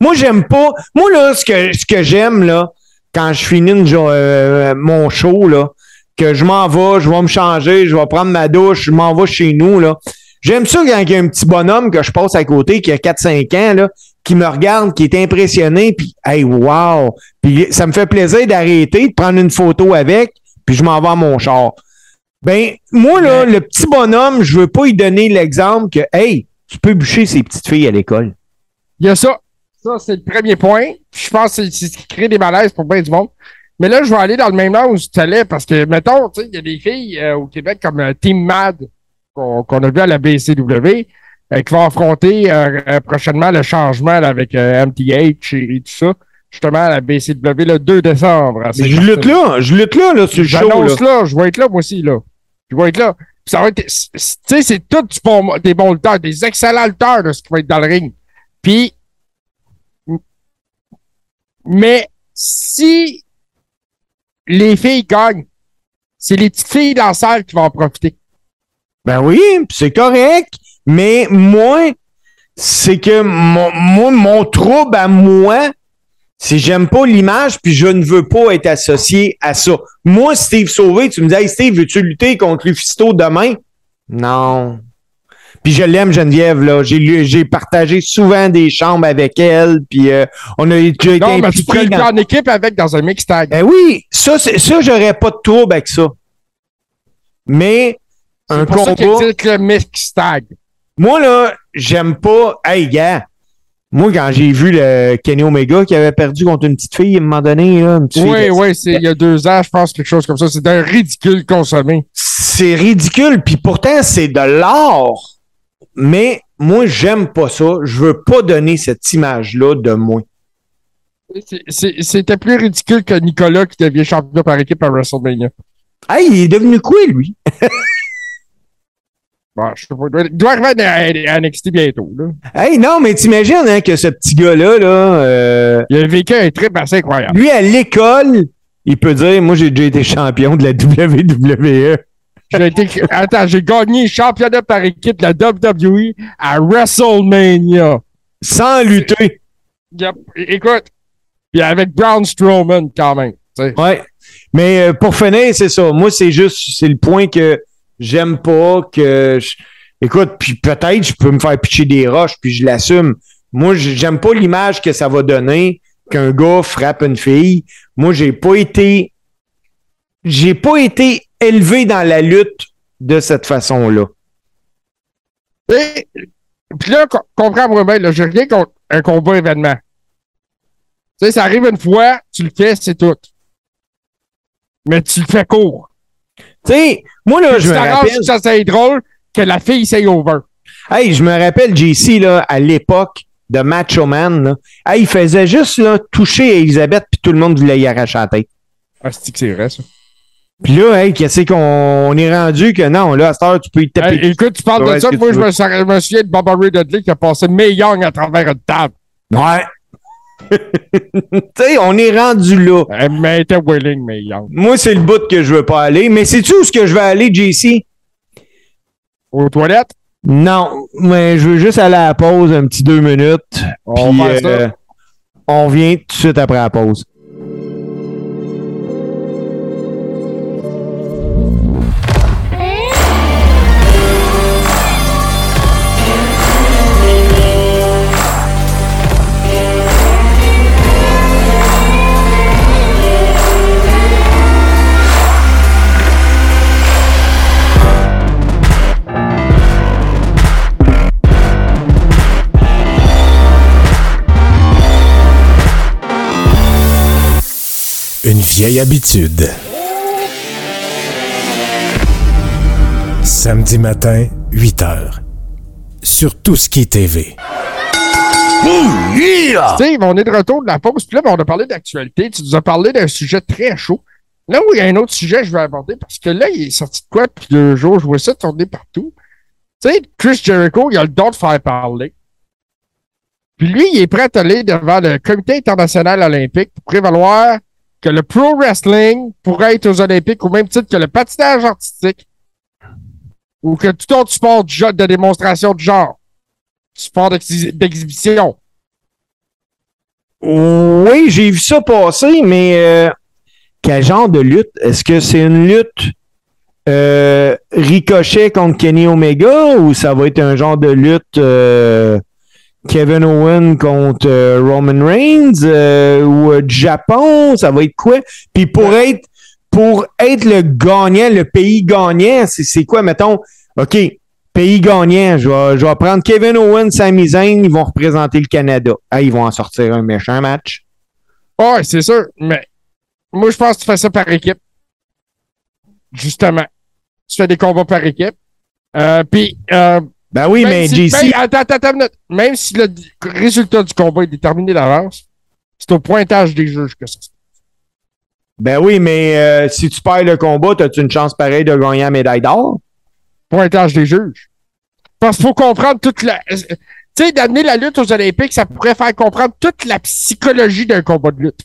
Moi, j'aime pas. Moi, là, ce que, ce que j'aime, là, quand je finis une euh, mon show, là, que je m'en vais, je vais me changer, je vais prendre ma douche, je m'en vais chez nous, là. J'aime ça quand il y a un petit bonhomme que je passe à côté qui a 4-5 ans, là, qui me regarde, qui est impressionné, puis hey, wow! Puis ça me fait plaisir d'arrêter, de prendre une photo avec, puis je m'en vais à mon char. Ben, moi, là, le petit bonhomme, je veux pas lui donner l'exemple que, hey, tu peux bûcher ces petites filles à l'école.
Il y a ça. Ça, c'est le premier point. Puis je pense que c'est ce qui crée des malaises pour bien du monde. Mais là, je vais aller dans le même langue où tu allais parce que, mettons, tu sais, il y a des filles euh, au Québec comme euh, Team Mad qu'on a vu à la BCW euh, qui vont affronter prochainement le changement là, avec MTH et, et tout ça. Justement, à la BCW le 2 décembre. à
Je lutte là, je lutte là, là, sur le show.
J'annonce là, je vais être là, moi aussi, là. Je vais être là. Puis ça va être. Tu sais, c'est tout du bon- des bons lutteurs, des excellents lutteurs de ce qui va être dans le ring. Puis. Mais si les filles gagnent, c'est les petites filles dans la salle qui vont en profiter.
Ben oui, c'est correct. Mais moi, c'est que mon, moi, mon trouble à moi, c'est j'aime pas l'image, puis je ne veux pas être associé à ça. Moi, Steve Sauvé, tu me dis, hey, Steve, veux-tu lutter contre Lufisto demain? Non. Puis je l'aime, Geneviève, là. J'ai, j'ai partagé souvent des chambres avec elle, puis euh, on a déjà été
Non, mais tu pourrais
dans...
en équipe avec dans un mix tag.
Ben oui, ça, c'est, ça, j'aurais pas de trouble avec ça. Mais un
pour
combat...
le mix tag.
Moi, là, j'aime pas. Hey, gars. Moi, quand j'ai vu le Kenny Omega qui avait perdu contre une petite fille à un moment donné, là, une petite
Oui,
fille
oui, c'est il y a deux ans, je pense, quelque chose comme ça. C'est d'un ridicule consommé.
c'est ridicule. Puis pourtant, c'est de l'art. Mais moi, j'aime pas ça. Je veux pas donner cette image-là de moi.
C'était plus ridicule que Nicolas qui devient champion par équipe à WrestleMania.
Hey, il est devenu quoi, lui?
Bon, je sais pas. Il doit, doit arriver à, à NXT bientôt. Là.
Hey, non, mais t'imagines hein, que ce petit gars-là, là, euh,
Il a vécu un trip assez incroyable.
lui, à l'école, il peut dire Moi, j'ai déjà été champion de la WWE.
J'ai été, attends, j'ai gagné championnat par équipe de la WWE à WrestleMania.
Sans lutter.
Yep. Écoute, puis avec Braun Strowman quand même. tu sais.
Ouais. Mais euh, pour finir, c'est ça. Moi, c'est juste, c'est le point que j'aime pas que. je- Écoute, puis peut-être je peux me faire pitcher des roches, puis je l'assume. Moi, j'aime pas l'image que ça va donner qu'un gars frappe une fille. Moi, j'ai pas été. J'ai pas été élevé dans la lutte de cette façon-là.
Et, puis là, co- comprends-moi bien, là, j'ai rien contre un combat événement. Tu sais, ça arrive une fois, tu le fais, c'est tout. Mais tu le fais court.
Tu sais, moi, là, je me rappelle.
ça c'est drôle que la fille c'est over.
Hey, je me rappelle JC là, à l'époque de Macho Man. Là. Hey, il faisait juste là, toucher Elisabeth puis tout le monde voulait y arracher la tête.
Ah, c'est que c'est vrai, ça?
Puis là, hey, qu'est-ce qu'on on est rendu que non, là, à cette heure, tu peux y taper.
Hey, écoute, tu parles de ça, moi, je me, je me souviens de Baba Ray Dudley qui a passé May Young à travers une table.
Ouais. tu sais, on est rendu là.
Elle m'était willing, May Young.
Moi, c'est le bout que je veux pas aller. Mais sais-tu où ce que je vais aller, JC?
Aux toilettes,
Non, mais je veux juste aller à la pause un petit deux minutes.
on faire
euh, on vient tout de suite après la pause.
Vieille habitude. Samedi matin, 8 heures. Sur Tout ce qui est TV.
Steve, on est de retour de la pause. Puis là, ben, on a parlé d'actualité. Tu nous as parlé d'un sujet très chaud. Là où il y a un autre sujet, je vais aborder parce que là, il est sorti de quoi depuis deux jours? Je vois ça tourner partout. Tu sais, Chris Jericho, il a le don de faire parler. Puis lui, il est prêt à aller devant le Comité international olympique pour prévaloir que le pro wrestling pourrait être aux Olympiques au même titre que le patinage artistique ou que tout autre sport de démonstration de genre. Sport d'exhi- d'exhibition.
Oui, j'ai vu ça passer, mais euh, quel genre de lutte? Est-ce que c'est une lutte euh, ricochet contre Kenny Omega ou ça va être un genre de lutte euh, Kevin Owen contre euh, Roman Reigns euh, ou euh, Japon? Ça va être quoi? Puis pour être pour être le gagnant, le pays gagnant, c'est quoi, mettons? OK, pays gagnant, je vais, je vais prendre Kevin Owens, Sami Zayn, ils vont représenter le Canada. Ah, ils vont en sortir un méchant match.
Ouais, c'est sûr. Mais moi, je pense que tu fais ça par équipe. Justement. Tu fais des combats par équipe. Euh, Puis, euh,
Ben oui,
même
mais
si-
JC,
même- attends, attends, attends minute. Même si le résultat du combat est déterminé d'avance, c'est au pointage des juges que ça se
ben oui, mais euh, si tu perds le combat, as-tu une chance pareille de gagner la médaille d'or?
Pointage des juges. Parce qu'il faut comprendre toute la. Tu sais, d'amener la lutte aux Olympiques, ça pourrait faire comprendre toute la psychologie d'un combat de lutte.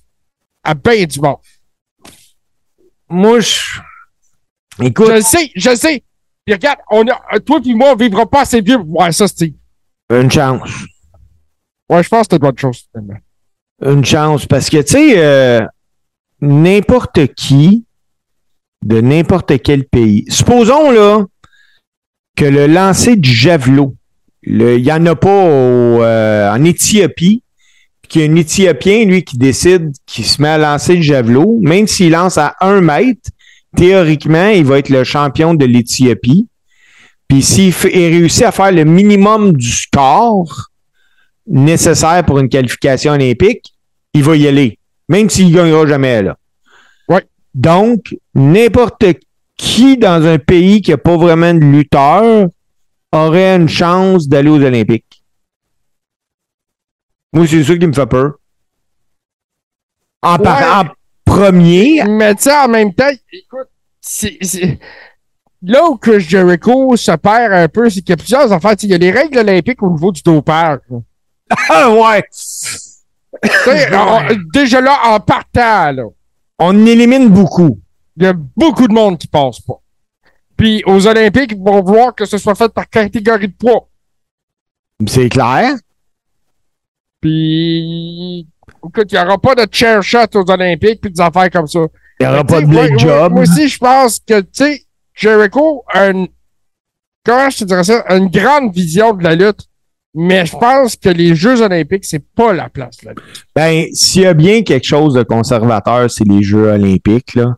À bien du monde.
Moi, je. Écoute,
Je le sais, je le sais. Puis regarde, on a, toi et moi, on vivra pas assez vieux pour voir ça, Steve.
une chance.
Ouais, je pense que c'est une bonne chose. finalement.
Une chance. Parce que, tu sais, euh, n'importe qui de n'importe quel pays. Supposons, là, que le lancer du javelot, il n'y en a pas au, euh, en Éthiopie, qu'il y a un Éthiopien, lui, qui décide qu'il se met à lancer le javelot, même s'il lance à un mètre, théoriquement, il va être le champion de l'Éthiopie. Puis s'il réussit à faire le minimum du score nécessaire pour une qualification olympique, il va y aller, même s'il ne gagnera jamais là.
Ouais.
Donc, n'importe qui dans un pays qui n'a pas vraiment de lutteur aurait une chance d'aller aux Olympiques. Moi, c'est ça qui me fait peur. en, par-
Ouais.
en premier.
Mais tu sais, en même temps, écoute, c'est, c'est- là où Chris Jericho se perd un peu, c'est qu'il y a plusieurs affaires. Il y a les règles olympiques au niveau du dopage.
Ah ouais.
Tu sais, on- déjà là, en partant, là,
On élimine beaucoup.
il y a beaucoup de monde qui passe pas. Puis aux Olympiques, ils vont vouloir que ce soit fait par catégorie de poids.
C'est clair.
Puis, écoute, il n'y aura pas de chair shot aux Olympiques puis des affaires comme ça.
Il n'y aura pas de
moi-
job.
Moi aussi, je pense que, tu sais, Jericho a une, comment je te dirais ça, une grande vision de la lutte. Mais je pense que les Jeux Olympiques, c'est pas la place, là.
Ben, s'il y a bien quelque chose de conservateur, c'est les Jeux olympiques, là.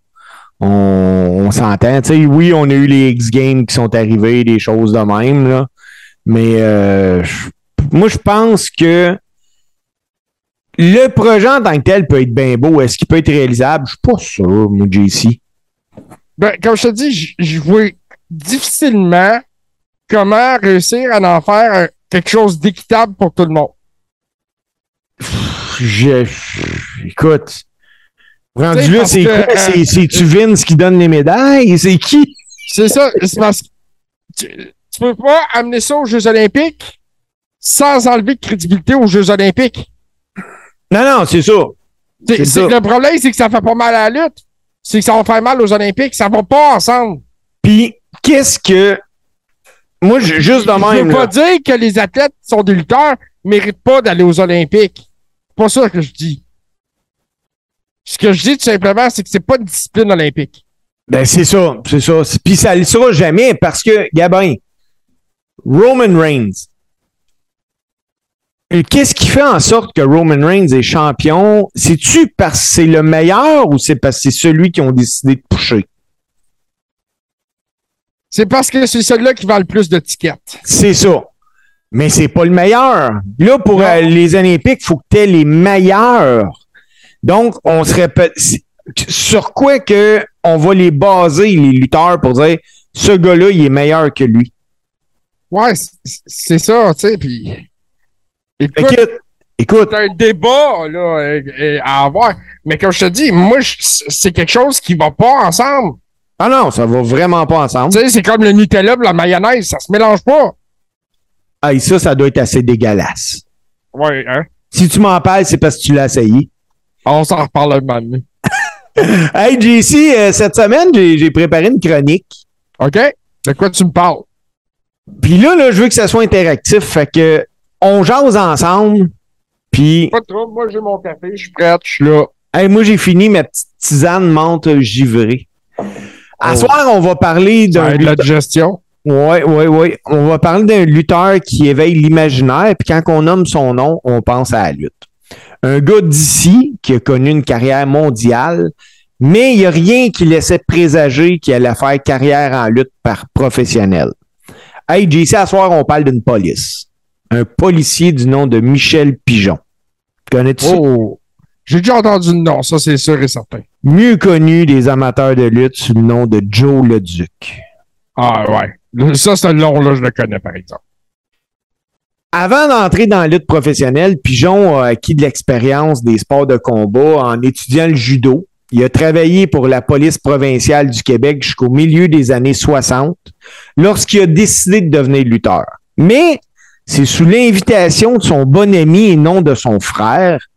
On, on s'entend. Oui, on a eu les X Games qui sont arrivés, des choses de même, là. Mais euh, moi, je pense que le projet en tant que tel peut être bien beau. Est-ce qu'il peut être réalisable? Je suis pas sûr, moi, JC.
Ben, comme je te dis, je- vois difficilement comment réussir à en faire quelque chose d'équitable pour tout le monde.
Je, écoute. Rendu là, c'est quoi?
euh,
C'est- C'est-tu Vince qui donne les médailles? C'est qui?
C'est ça, c'est parce que tu, tu peux pas amener ça aux Jeux Olympiques sans enlever de crédibilité aux Jeux Olympiques.
Non, non, c'est ça.
C'est-
C'est
le problème, c'est que ça fait pas mal à la lutte. C'est que ça va faire mal aux Olympiques. Ça va pas ensemble.
Puis, qu'est-ce que. Moi, je- juste de
Je
même.
veux
là.
pas dire que les athlètes qui sont des lutteurs méritent pas d'aller aux Olympiques. C'est pas ça que je dis. Ce que je dis tout simplement, c'est que c'est pas une discipline olympique.
Ben, c'est ça, c'est ça. Puis ça le sera jamais parce que, Gabin, Roman Reigns, qu'est-ce qui fait en sorte que Roman Reigns est champion? C'est-tu parce que c'est le meilleur ou c'est parce que c'est celui qui ont décidé de pusher?
C'est parce que c'est celui-là qui vend le plus de tickets.
C'est ça. Mais c'est pas le meilleur. Là, pour euh, les Olympiques, il faut que tu aies les meilleurs. Donc, on serait peut- c'est- sur quoi que on va les baser, les lutteurs, pour dire ce gars-là, il est meilleur que lui.
Ouais, c'est- c'est ça, tu sais. Puis, écoute,
Écoute,
c'est un débat là, à avoir. Mais comme je te dis, moi, c'est quelque chose qui va pas ensemble.
ah non, ça va vraiment pas ensemble.
Tu sais, c'est comme le Nutella et la mayonnaise, ça se mélange pas.
Ah, et ça, ça doit être assez dégueulasse.
Ouais, hein?
Si tu m'en parles, c'est parce que tu l'as essayé.
On s'en reparle un moment donné.
Hey, JC, euh, cette semaine, j'ai j'ai préparé une chronique.
OK? De quoi tu me parles?
Puis là, là, je veux que ça soit interactif. Fait que on jase ensemble. Puis
Pas de trouble, moi j'ai mon café, je suis prête, je suis là.
Hey, moi, j'ai fini ma petite tisane menthe givrée. À
Oh.
soir, on va parler d'un
aide la digestion.
Ouais, ouais, ouais. On va parler d'un lutteur qui éveille l'imaginaire. Puis quand on nomme son nom, on pense à la lutte. Un gars d'ici qui a connu une carrière mondiale, mais il n'y a rien qui laissait présager qu'il allait faire carrière en lutte par professionnel. Hey, JC, à soir, on parle d'une police. Un policier du nom de Michel Pigeon. Connais-tu ça?
Oh! J'ai déjà entendu le nom, ça c'est sûr et certain.
mieux connu des amateurs de lutte sous le nom de Joe le Duc.
Ah ouais. Ça, ce nom-là, je le connais, par exemple.
Avant d'entrer dans la lutte professionnelle, Pigeon a acquis de l'expérience des sports de combat en étudiant le judo. Il a travaillé pour la police provinciale du Québec jusqu'au milieu des années 60, lorsqu'il a décidé de devenir lutteur. Mais c'est sous l'invitation de son bon ami et non de son frère,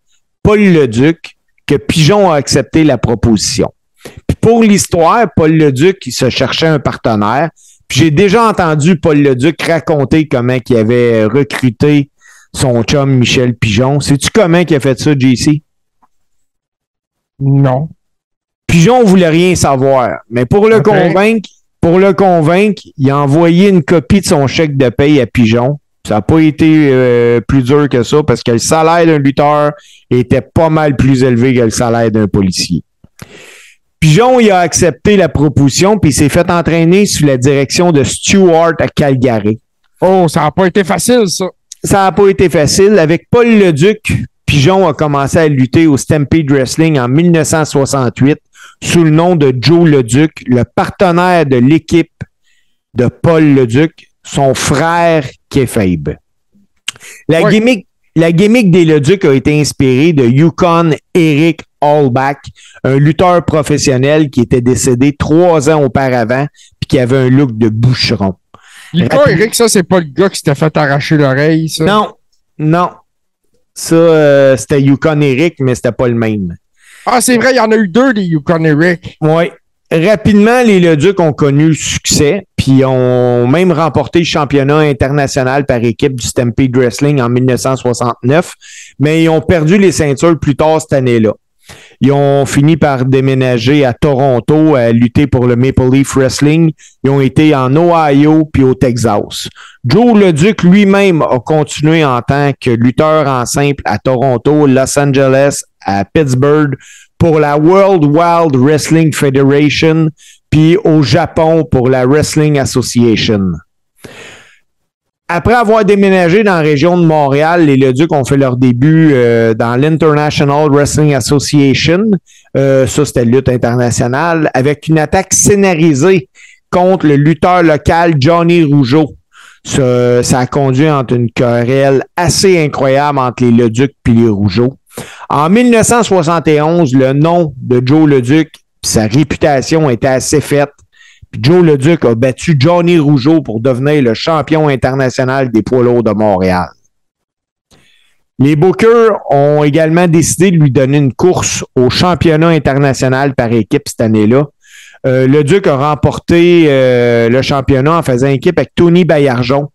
Paul Leduc, que Pigeon a accepté la proposition. Puis pour l'histoire, Paul Leduc, il se cherchait un partenaire. Puis j'ai déjà entendu Paul Leduc raconter comment il avait recruté son chum Michel Pigeon. Sais-tu comment il a fait ça, JC?
Non.
Pigeon voulait rien savoir. Mais pour le convaincre, pour le convaincre, il a envoyé une copie de son chèque de paye à Pigeon. Ça n'a pas été euh, plus dur que ça parce que le salaire d'un lutteur était pas mal plus élevé que le salaire d'un policier. Pigeon, il a accepté la proposition puis il s'est fait entraîner sous la direction de Stewart à Calgary.
Oh, ça n'a pas été facile, ça.
Ça n'a pas été facile. Avec Paul Leduc, Pigeon a commencé à lutter au Stampede Wrestling en 1968 sous le nom de Joe Leduc, le partenaire de l'équipe de Paul Leduc, son frère La,
Ouais.
gimmick, la gimmick a été inspirée de Yukon Eric Allback, un lutteur professionnel qui était décédé trois ans auparavant puis qui avait un look de boucheron.
Pas, Eric, ça, c'est pas le gars qui s'était fait arracher l'oreille, ça?
Non, non. Ça, euh, c'était Yukon Eric, mais c'était pas le même.
Ah, c'est vrai, il y en a eu deux des Yukon Eric.
Oui. Rapidement, les Leduc ont connu le succès, puis ont même remporté le championnat international par équipe du Stampede Wrestling en 1969, mais ils ont perdu les ceintures plus tard cette année-là. Ils ont fini par déménager à Toronto à lutter pour le Maple Leaf Wrestling. Ils ont été en Ohio puis au Texas. Joe Leduc lui-même a continué en tant que lutteur en simple à Toronto, Los Angeles, à Pittsburgh pour la World Wild Wrestling Federation puis au Japon pour la Wrestling Association. Après avoir déménagé dans la région de Montréal, les Leduc ont fait leur début euh, dans l'International Wrestling Association. Euh, ça, c'était lutte internationale, avec une attaque scénarisée contre le lutteur local Johnny Rougeau. Ça, a conduit entre une querelle assez incroyable entre les Leduc et les Rougeau. En 1971, le nom de Joe Leduc, sa réputation était assez faite Joe Leduc a battu Johnny Rougeau pour devenir le champion international des poids lourds de Montréal. Les Bookers ont également décidé de lui donner une course au championnat international par équipe cette année-là. Euh, le a remporté euh, le championnat en faisant équipe avec Tony Bayarjon,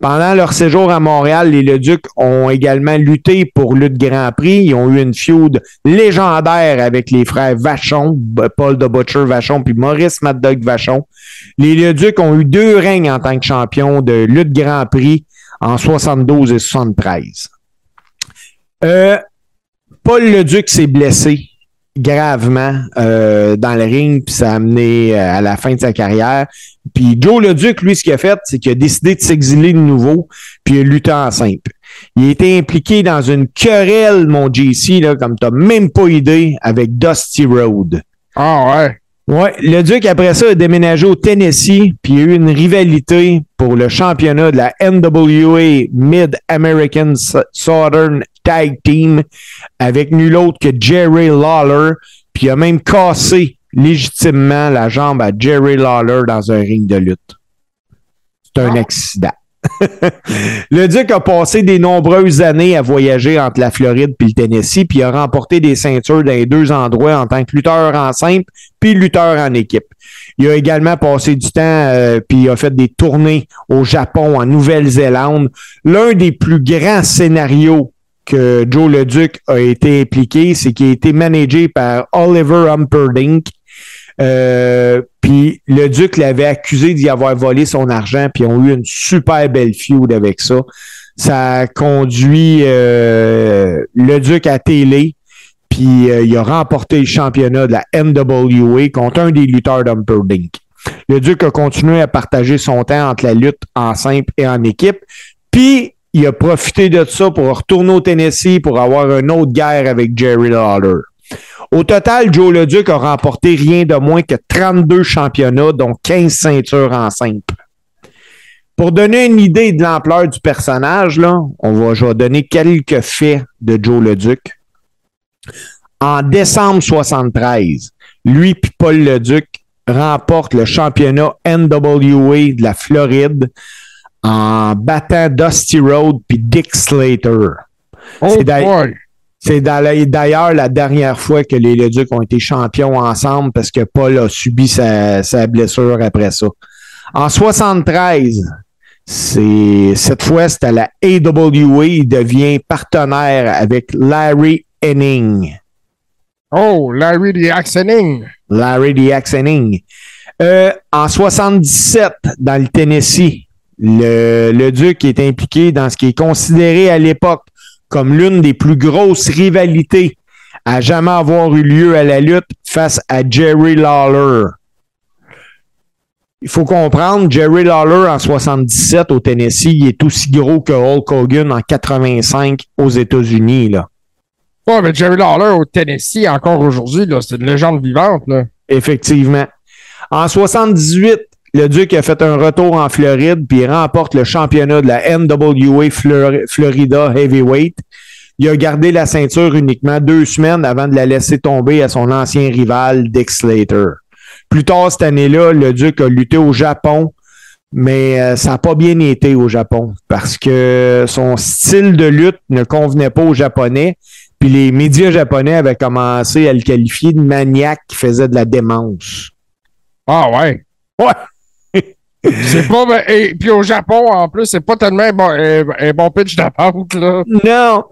pendant leur séjour à Montréal, les Leduc ont également lutté pour Lutte Grand Prix. Ils ont eu une feud légendaire avec les frères Vachon, Paul de Butcher Vachon, puis Maurice Mad Dog Vachon. Les Leduc ont eu deux règnes en tant que champion de Lutte Grand Prix en 72 et 73. Euh, Paul Leduc s'est blessé gravement euh, dans le ring, puis ça a amené euh, à la fin de sa carrière. Puis Joe Leduc, lui, ce qu'il a fait, c'est qu'il a décidé de s'exiler de nouveau, puis il a lutté en simple. Il a été impliqué dans une querelle, mon JC, là, comme t'as même pas idée, avec Dusty Road.
Ah ouais.
Ouais, le Duc, après ça, a déménagé au Tennessee, puis il y a eu une rivalité pour le championnat de la NWA Mid-American Southern Tag Team avec nul autre que Jerry Lawler, puis il a même cassé légitimement la jambe à Jerry Lawler dans un ring de lutte. C'est un
Ah.
accident. le Duc a passé des nombreuses années à voyager entre la Floride puis le Tennessee, puis a remporté des ceintures dans les deux endroits en tant que lutteur en simple puis lutteur en équipe. Il a également passé du temps euh, puis a fait des tournées au Japon, en Nouvelle-Zélande. L'un des plus grands scénarios que Joe Leduc a été impliqué, c'est qu'il a été managé par Oliver Humperdinck. Euh, puis le Duc l'avait accusé d'y avoir volé son argent, puis ils ont eu une super belle feud avec ça. Ça a conduit euh, le Duc à télé, puis euh, il a remporté le championnat de la NWA contre un des lutteurs d'Humperdinck. Le Duc a continué à partager son temps entre la lutte en simple et en équipe, puis il a profité de ça pour retourner au Tennessee pour avoir une autre guerre avec Jerry Lawler. Au total, Joe Leduc a remporté rien de moins que 32 championnats, dont 15 ceintures en simple. Pour donner une idée de l'ampleur du personnage, là, on va, je vais donner quelques faits de Joe Leduc. En décembre 73, lui et Paul Leduc remportent le championnat NWA de la Floride en battant Dusty Road puis Dick Slater.
Oh
C'est d'ailleurs- la- dernière fois que les Leduc ont été champions ensemble parce que Paul a subi sa, sa blessure après ça. En 73, c'est cette fois c'est à la AWA, il devient partenaire avec Larry Henning.
Oh, Larry the Axening.
Larry the Axe Henning. Euh, en 77, dans le Tennessee, le, le Duc est impliqué dans ce qui est considéré à l'époque comme l'une des plus grosses rivalités à jamais avoir eu lieu à la lutte face à Jerry Lawler. Il faut comprendre, Jerry Lawler en 77 au Tennessee, il est aussi gros que Hulk Hogan en 85 aux États-Unis. Là.
Ouais, mais Jerry Lawler au Tennessee, encore aujourd'hui, là, c'est une légende vivante, là.
Effectivement. En 78, le Duc a fait un retour en Floride puis il remporte le championnat de la NWA Flor- Florida Heavyweight. il a gardé la ceinture uniquement deux semaines avant de la laisser tomber à son ancien rival Dick Slater. Plus tard cette année-là, le Duc a lutté au Japon, mais euh, ça n'a pas bien été au Japon parce que son style de lutte ne convenait pas aux Japonais. Puis les médias japonais avaient commencé à le qualifier de maniaque qui faisait de la démence.
Ah ouais?
Ouais.
C'est pas. Et puis au Japon, en plus, c'est pas tellement un bon, bon pitch d'attente, là.
Non.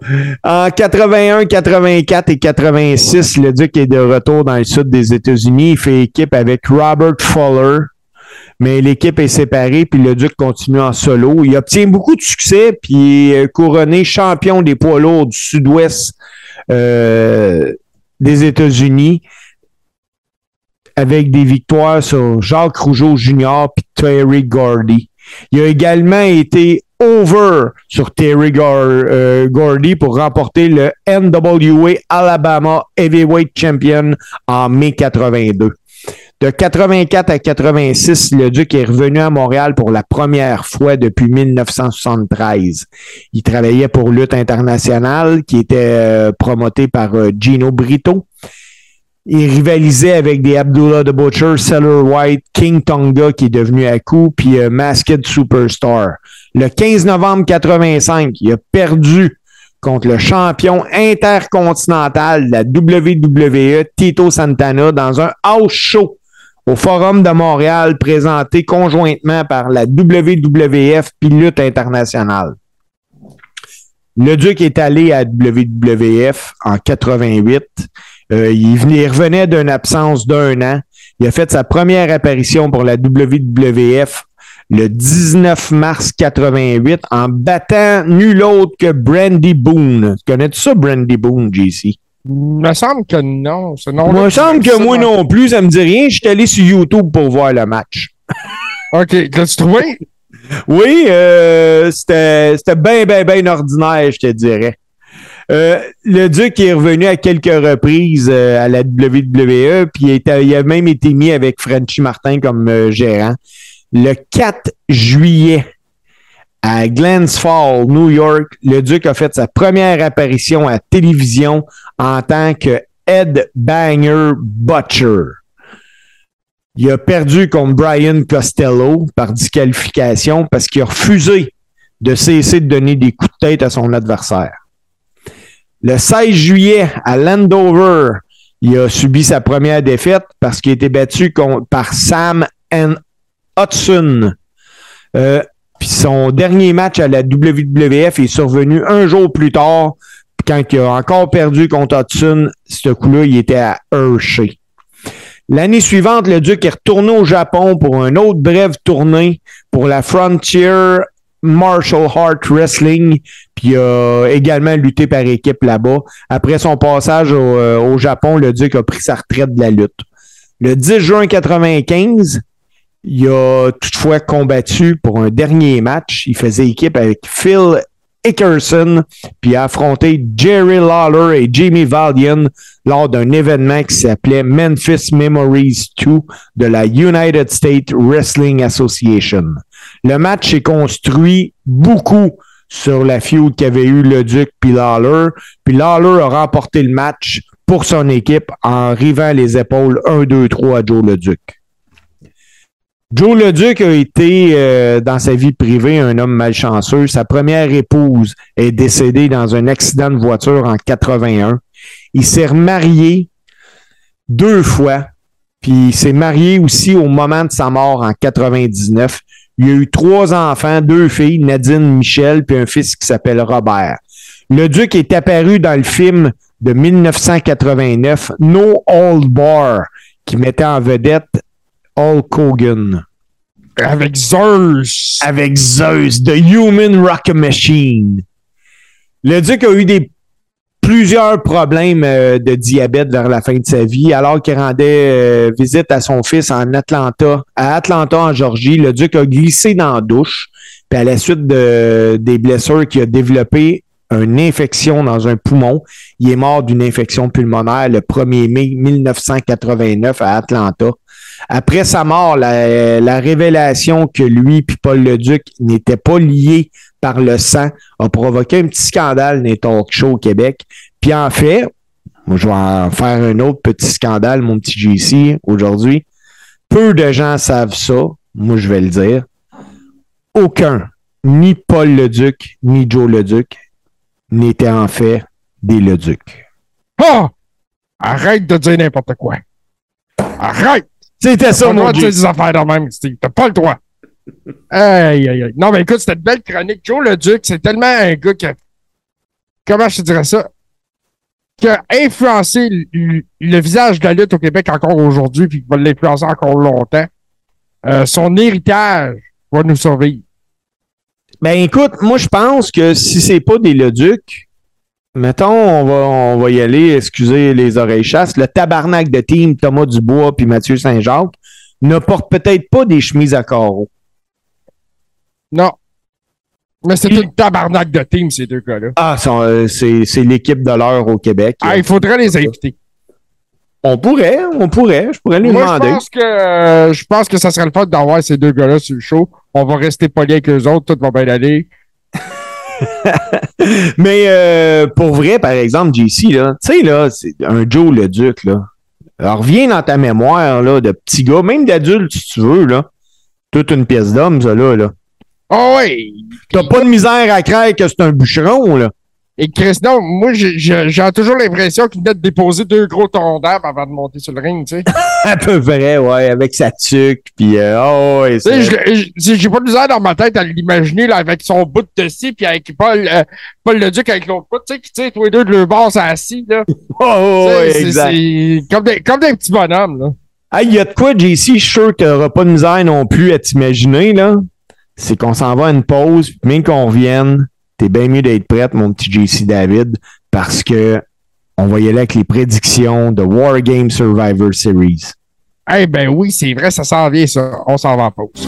En 81, 84 et 86, le Duc est de retour dans le sud des États-Unis. Il fait équipe avec Robert Fuller. Mais l'équipe est séparée, puis le Duc continue en solo. Il obtient beaucoup de succès, puis est couronné champion des poids lourds du sud-ouest euh, des États-Unis avec des victoires sur Jacques Rougeau Jr. puis Terry Gordy. Il a également été over sur Terry euh, Gordy pour remporter le NWA Alabama Heavyweight Champion en mai 82. De 84 à 86, le Duc est revenu à Montréal pour la première fois depuis 1973. Il travaillait pour Lutte internationale, qui était euh, promoté par euh, Gino Brito. Il rivalisait avec des Abdullah the Butcher, Seller White, King Tonga, qui est devenu Aku, puis euh, Masked Superstar. Le 15 novembre 85, il a perdu contre le champion intercontinental de la WWE, Tito Santana, dans un house show au Forum de Montréal, présenté conjointement par la WWF puis Lutte internationale. Le Duc est allé à WWF en 88. Euh, il, venait- il revenait d'une absence d'un an. Il a fait sa première apparition pour la WWF le 19 mars 88 en battant nul autre que Brandy Boone. Tu connais ça, Brandy Boone, JC?
Il me semble que non. Ce nom
me semble que moi non plus, ça me dit rien. Je suis allé sur YouTube pour voir le match.
OK. L'as-tu trouvé?
Oui, euh, c'était bien, bien, bien ordinaire, je te dirais. Euh, le Duc est revenu à quelques reprises euh, à la WWE, puis il, a même été mis avec Frenchy Martin comme euh, gérant. Le 4 juillet, à Glens Falls, New York, le Duc a fait sa première apparition à télévision en tant que Ed Banger Butcher. Il a perdu contre Brian Costello par disqualification parce qu'il a refusé de cesser de donner des coups de tête à son adversaire. Le 16 juillet, à Landover, il a subi sa première défaite parce qu'il a été battu par Sam N. Hudson. Euh, puis son dernier match à la WWF est survenu un jour plus tard, quand il a encore perdu contre Hudson. Ce coup-là, il était à Hershey. L'année suivante, le Duc est retourné au Japon pour une autre brève tournée pour la Frontier Martial Art Wrestling, puis a également lutté par équipe là-bas. Après son passage au, euh, au Japon, le Duc a pris sa retraite de la lutte. Le 10 juin 95, il a toutefois combattu pour un dernier match. Il faisait équipe avec Phil Ickerson, puis a affronté Jerry Lawler et Jamie Valiant lors d'un événement qui s'appelait Memphis Memories 2 de la United States Wrestling Association. Le match est construit beaucoup sur la feud qu'avait eu le Duc puis Lawler. Puis Lawler a remporté le match pour son équipe en rivant les épaules 1-2-3 à Joe le Duc. Joe le Duc a été, euh, dans sa vie privée, un homme malchanceux. Sa première épouse est décédée dans un accident de voiture en 81. Il s'est remarié deux fois, puis il s'est marié aussi au moment de sa mort en 99. Il a eu trois enfants, deux filles, Nadine, Michel, puis un fils qui s'appelle Robert. Le Duc est apparu dans le film de 1989, No Old Bar, qui mettait en vedette Hulk Hogan
Avec Zeus.
avec Zeus, The Human Rock Machine. Le Duc a eu des plusieurs problèmes euh, de diabète vers la fin de sa vie, alors qu'il rendait euh, visite à son fils en Atlanta, à Atlanta, en Georgie. Le Duc a glissé dans la douche, puis à la suite de, des blessures qu'il a développé une infection dans un poumon. Il est mort d'une infection pulmonaire le 1er mai 1989 à Atlanta. Après sa mort, la, la révélation que lui et Paul Leduc n'étaient pas liés par le sang a provoqué un petit scandale dans les talk shows au Québec. Puis en fait, moi, je vais en faire un autre petit scandale, mon petit JC, aujourd'hui. Peu de gens savent ça. Moi, je vais le dire. Aucun, ni Paul Leduc, ni Joe Leduc, n'étaient en fait des Leduc.
Ah! Arrête de dire n'importe quoi. Arrête!
C'était ça, mon JC.
des affaires de même, Steve. T'as pas le droit. Aïe, aïe, aïe. Non, mais écoute, c'était une belle chronique. Joe le Duc, c'est tellement un gars qui a. Comment je te dirais ça? Qui a influencé le visage de la lutte au Québec encore aujourd'hui, puis qui va l'influencer encore longtemps. Euh, son héritage va nous survivre.
Ben écoute, moi je pense que si c'est pas des Leduc, mettons, on va, on va y aller, excusez les oreilles chasses, le tabarnak de team Thomas Dubois puis Mathieu Saint-Jacques ne porte peut-être pas des chemises à carreaux.
Non. Mais c'est une tabarnak de team, ces deux gars-là.
Ah, euh, c'est c'est l'équipe de l'heure au Québec.
Ah, il faudrait les inviter.
On pourrait, on pourrait, je pourrais les
Moi, je
demander.
pense que euh, je pense que ça serait le fun d'avoir ces deux gars-là sur le show. On va rester poli avec eux autres, tout va bien aller.
Mais euh, pour vrai, par exemple, JC, là, tu sais, là, c'est un Joe le Duc, là. Alors, reviens dans ta mémoire, là, de petit gars, même d'adulte, si tu veux, là. Toute une pièce d'homme, ça, là, là.
Oh oui!
T'as pas de misère à craindre que c'est un bûcheron, là.
Et Chris, non, moi, j'ai- toujours l'impression qu'il venait de déposer deux gros d'arbre avant de monter sur le ring, tu sais.
À peu près, ouais, avec sa tuque, puis euh, oh,
Tu sais, je- je- j'ai pas de misère dans ma tête à l'imaginer, là, avec son bout de scie, puis avec Paul, euh, Paul le Duc avec l'autre bout, tu sais, qui tire tous les deux de leur bord assis, là.
oh, oh,
Tu sais,
ouais, exact.
c'est comme des, comme des petits bonhommes, là.
Ah, il y a de quoi, JC, je suis sûr que t'auras pas de misère non plus à t'imaginer, là. C'est qu'on s'en va à une pause, puis même qu'on revienne, t'es bien mieux d'être prête, mon petit JC David, parce que on va y aller avec les prédictions de War Game Survivor Series.
Eh ben oui, c'est vrai, ça s'en vient, ça. On s'en va en pause.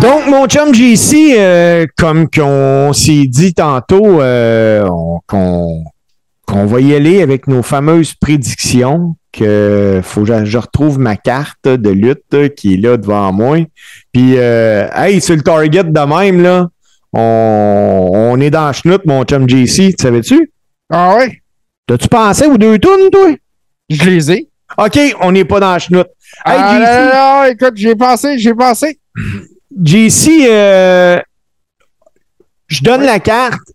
Donc, mon chum JC, euh, comme qu'on s'est dit tantôt, euh, on- qu'on va y aller avec nos fameuses prédictions, que faut que je, retrouve ma carte de lutte qui est là devant moi. Puis, euh, hey, sur le target de même, là, on, on est dans la chenoute, mon chum JC, tu savais-tu?
Ah ouais?
T'as-tu pensé aux deux tunes, toi?
Je les ai.
OK, on n'est pas dans la chenoute. Hey,
ah, non, non, écoute, j'ai pensé, j'ai pensé.
JC, euh, je donne la carte.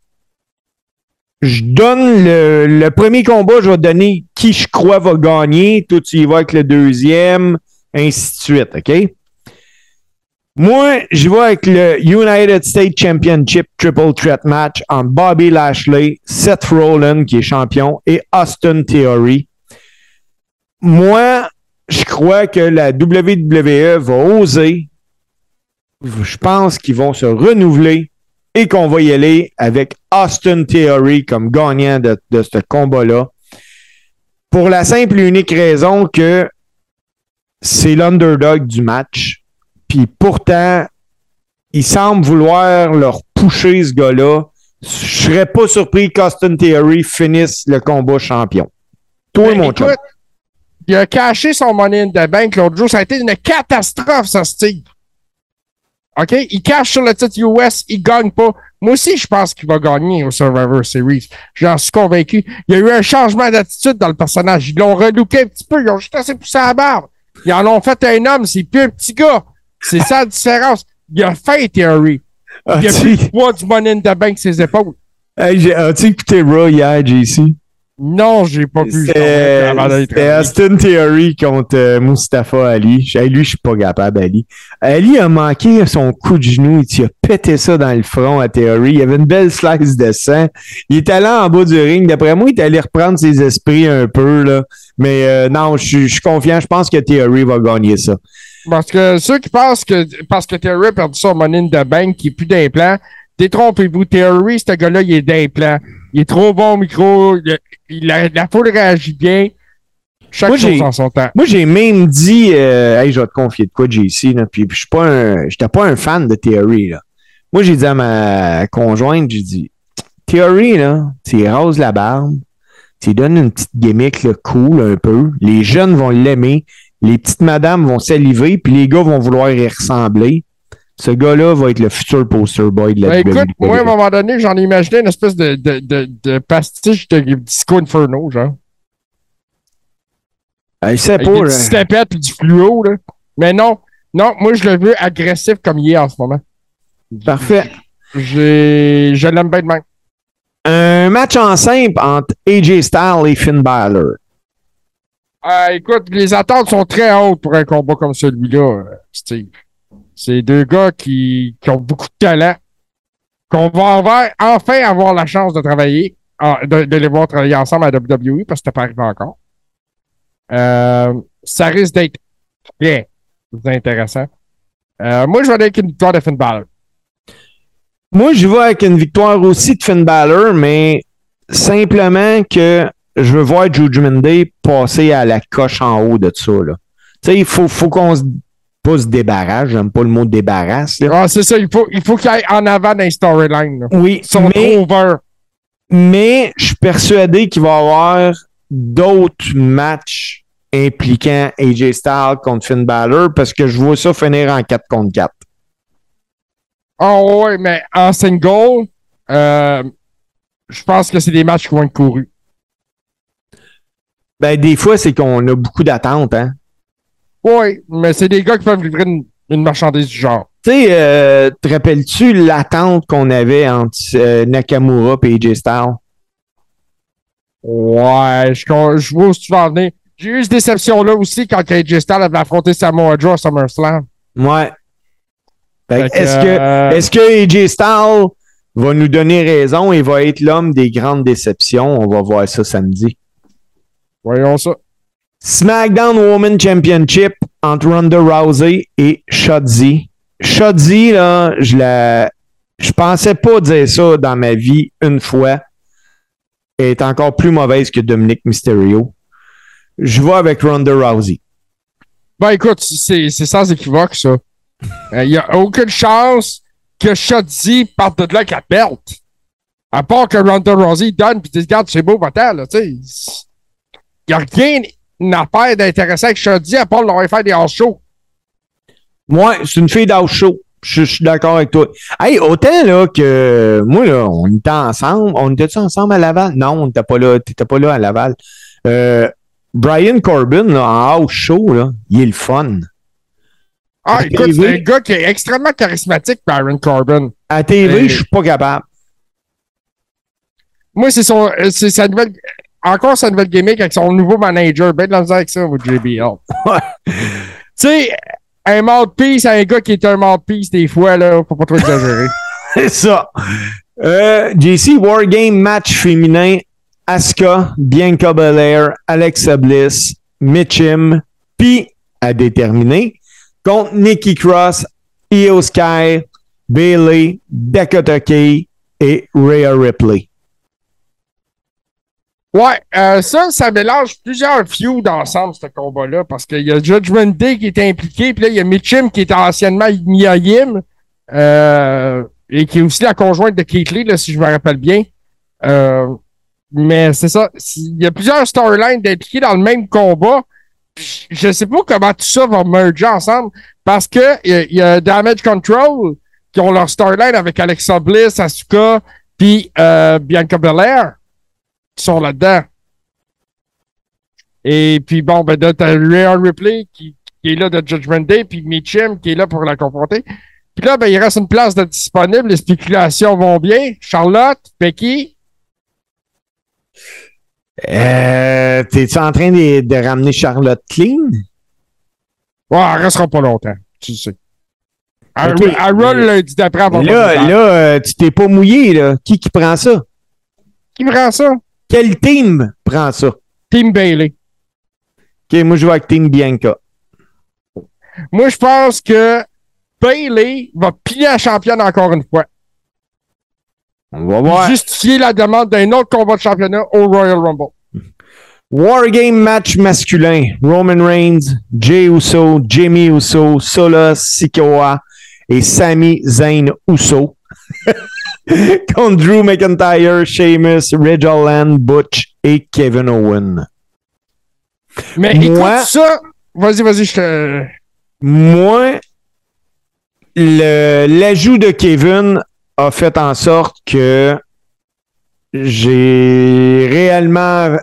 Je donne le, premier combat, je vais donner qui je crois va gagner. Toi, tu y vas avec le deuxième, ainsi de suite, OK? Moi, je vais avec le United States Championship Triple Threat Match entre Bobby Lashley, Seth Rollins, qui est champion, et Austin Theory. Moi, je crois que la WWE va oser je pense qu'ils vont se renouveler et qu'on va y aller avec Austin Theory comme gagnant de, de ce combat-là. Pour la simple et unique raison que c'est l'underdog du match. Puis pourtant, il semble vouloir leur pusher ce gars-là. Je serais pas surpris qu'Austin Theory finisse le combat champion. Toi,
Ben,
mon chum.
écoute, il a caché son money in the bank l'autre jour. Ça a été une catastrophe, ça, Steve. OK? Il cache sur le titre US, il gagne pas. Moi aussi, je pense qu'il va gagner au Survivor Series. J'en suis convaincu. Il y a eu un changement d'attitude dans le personnage. Ils l'ont relooké un petit peu. Ils ont juste assez poussé à la barbe. Ils en ont fait un homme. C'est plus un petit gars. C'est ça la différence. Il a fait Theory. Il a
As-tu
plus le poids du money in the bank ses épaules.
hey, j'ai- as-tu écouté Raw hier, JC?
Non, j'ai pas pu.
C'était. Austin Theory contre euh, Mustafa Ali. J'ai- Lui, je suis pas capable, Ali. Ali a manqué son coup de genou. Il a pété ça dans le front à Theory. Il avait une belle slice de sang. Il est allé en bas du ring. D'après moi, il est allé reprendre ses esprits un peu. Là. Mais euh, non, je suis- confiant. Je pense que Theory va gagner ça.
Parce que ceux qui pensent que parce que Terry a perdu son money in the bank, qui est plus d'implant, détrompez-vous. Terry, ce gars-là, il est d'implant. Il est trop bon au micro. la, la foule réagit bien. Chaque
Moi,
chose en son temps.
Moi, j'ai même dit, euh, hey, je vais te confier de quoi, JC, là, puis je suis pas un, j'étais pas un fan de Theory, là. Moi, j'ai dit à ma conjointe, j'ai dit, Theory, là, tu roses la barbe, tu donnes une petite gimmick, là, cool, un peu, les jeunes vont l'aimer, les petites madames vont saliver, puis les gars vont vouloir y ressembler. Ce gars-là va être le futur poster boy de la
Ben, écoute,
WWE.
moi, à un moment donné, j'en ai imaginé une espèce de, de, de, de pastiche de Disco Inferno, genre.
Euh, c'est
Avec
pas,
des petites tapettes et du fluo, là. Mais non, non, moi, je le veux agressif comme il est en ce moment.
Parfait.
Je l'aime bien de même.
Un match en simple entre AJ Styles et Finn Balor.
Euh, écoute, les attentes sont très hautes pour un combat comme celui-là, euh, Steve. C'est deux gars qui, qui ont beaucoup de talent, qu'on va enfin avoir la chance de travailler, de, les voir travailler ensemble à WWE, parce que c'était pas arrivé encore. Euh, ça risque d'être très intéressant. Euh, moi, je vais aller avec une victoire de Finn Balor.
Moi, je vais avec une victoire aussi de Finn Balor, mais simplement que je veux voir Judgment Day passer à la coche en haut de ça. là. Il faut, faut qu'on se, pas se débarrasse. J'aime pas le mot débarrasse.
Ah, c'est ça, il faut, il faut qu'il aille en avant dans les storylines.
Oui,
sont
mais, mais je suis persuadé qu'il va y avoir d'autres matchs impliquant AJ Styles contre Finn Balor parce que je vois ça finir en 4 contre 4.
Oh ouais, mais en single, euh, je pense que c'est des matchs qui vont être courus.
Ben, des fois, c'est qu'on a beaucoup d'attentes, hein.
Oui, mais c'est des gars qui peuvent livrer une, une marchandise du genre.
Tu sais, euh, te rappelles-tu l'attente qu'on avait entre euh, Nakamura et AJ Styles?
Ouais, je, vois où tu vas en venir. J'ai eu cette déception-là aussi quand AJ Styles avait affronté Samoa Joe à SummerSlam.
Ouais. Fait que Est-ce que,
euh,
est-ce que AJ Styles va nous donner raison et va être l'homme des grandes déceptions? On va voir ça samedi.
Voyons ça.
SmackDown Women Championship entre Ronda Rousey et Shotzi. Shotzi, là, je la, je pensais pas dire ça dans ma vie une fois. Elle est encore plus mauvaise que Dominic Mysterio. Je vais avec Ronda Rousey.
Ben écoute, c'est sans équivoque, ça. Il n'y a aucune chance que Shotzi parte de là la belt. À part que Ronda Rousey donne puis regarde, c'est beau, va là, tu sais. Il n'y a rien à faire d'intéressant avec Shotzi à part leur faire des hors shows.
Moi, c'est une fille d'house show. Je je suis d'accord avec toi. Hey, autant là que moi, là, on était ensemble. On était-tu ensemble à Laval? Non, on n'était pas là. T'étais pas là à Laval. Euh, Brian Corbin, là, en house show, là, il est le fun.
Ah,
À
écoute, c'est un gars qui est extrêmement charismatique, Baron Corbin.
À TV,
Hey.
je suis pas capable.
Moi, c'est son, euh, c'est sa nouvelle, encore sa nouvelle gimmick avec son nouveau manager. Ben de la misère avec ça, au JBL.
Ouais.
Tu sais, un mouthpiece, un gars qui est un mouthpiece, des fois, là, faut pas trop exagérer.
C'est ça. Euh, JC Wargame match féminin. Asuka, Bianca Belair, Alexa Bliss, Mitchum, puis à déterminer contre Nikki Cross, Io Sky, Bailey, Dakota Kai et Rhea Ripley.
Ouais, euh, ça, ça mélange plusieurs feuds ensemble, ce combat-là, parce qu'il y a Judgment Day qui est impliqué, puis là, il y a Mitchum qui était anciennement Mia Yim, euh, et qui est aussi la conjointe de Keith là, si je me rappelle bien. Euh, mais c'est ça, il y a plusieurs storylines impliquées dans le même combat. Je sais pas comment tout ça va merger ensemble, parce que il y y, a Damage Control qui ont leur storyline avec Alexa Bliss, Asuka, puis euh, Bianca Belair qui sont là-dedans. Et puis bon, ben là, t'as Rhea Ripley qui, qui est là de Judgment Day, puis Mitchum qui est là pour la confronter. Puis là, ben, il reste une place de disponible. Les spéculations vont bien. Charlotte, Becky?
Euh, T'es-tu en train de, de ramener Charlotte Clean?
Ouais, elle restera pas longtemps, tu sais. Elle,
Ok.
elle lundi d'après
Là, là euh, tu t'es pas mouillé, là. Qui qui prend ça?
Qui prend ça?
Quel team prend ça? OK,
Team Bailey.
moi, je vais avec Team Bianca.
Moi, je pense que Bailey va piller la championne encore une fois.
On va voir.
Justifier la demande d'un autre combat de championnat au Royal Rumble.
Wargame match masculin. Roman Reigns, Jey Uso, Jimmy Uso, Sola Sikoa et Sami Zayn Uso. Contre Drew McIntyre, Sheamus, Ridge Holland, Butch et Kevin Owen.
Mais
Moi-
écoute ça. Vas-y, vas-y, je te.
Moi, l'ajout de Kevin a fait en sorte que j'ai réellement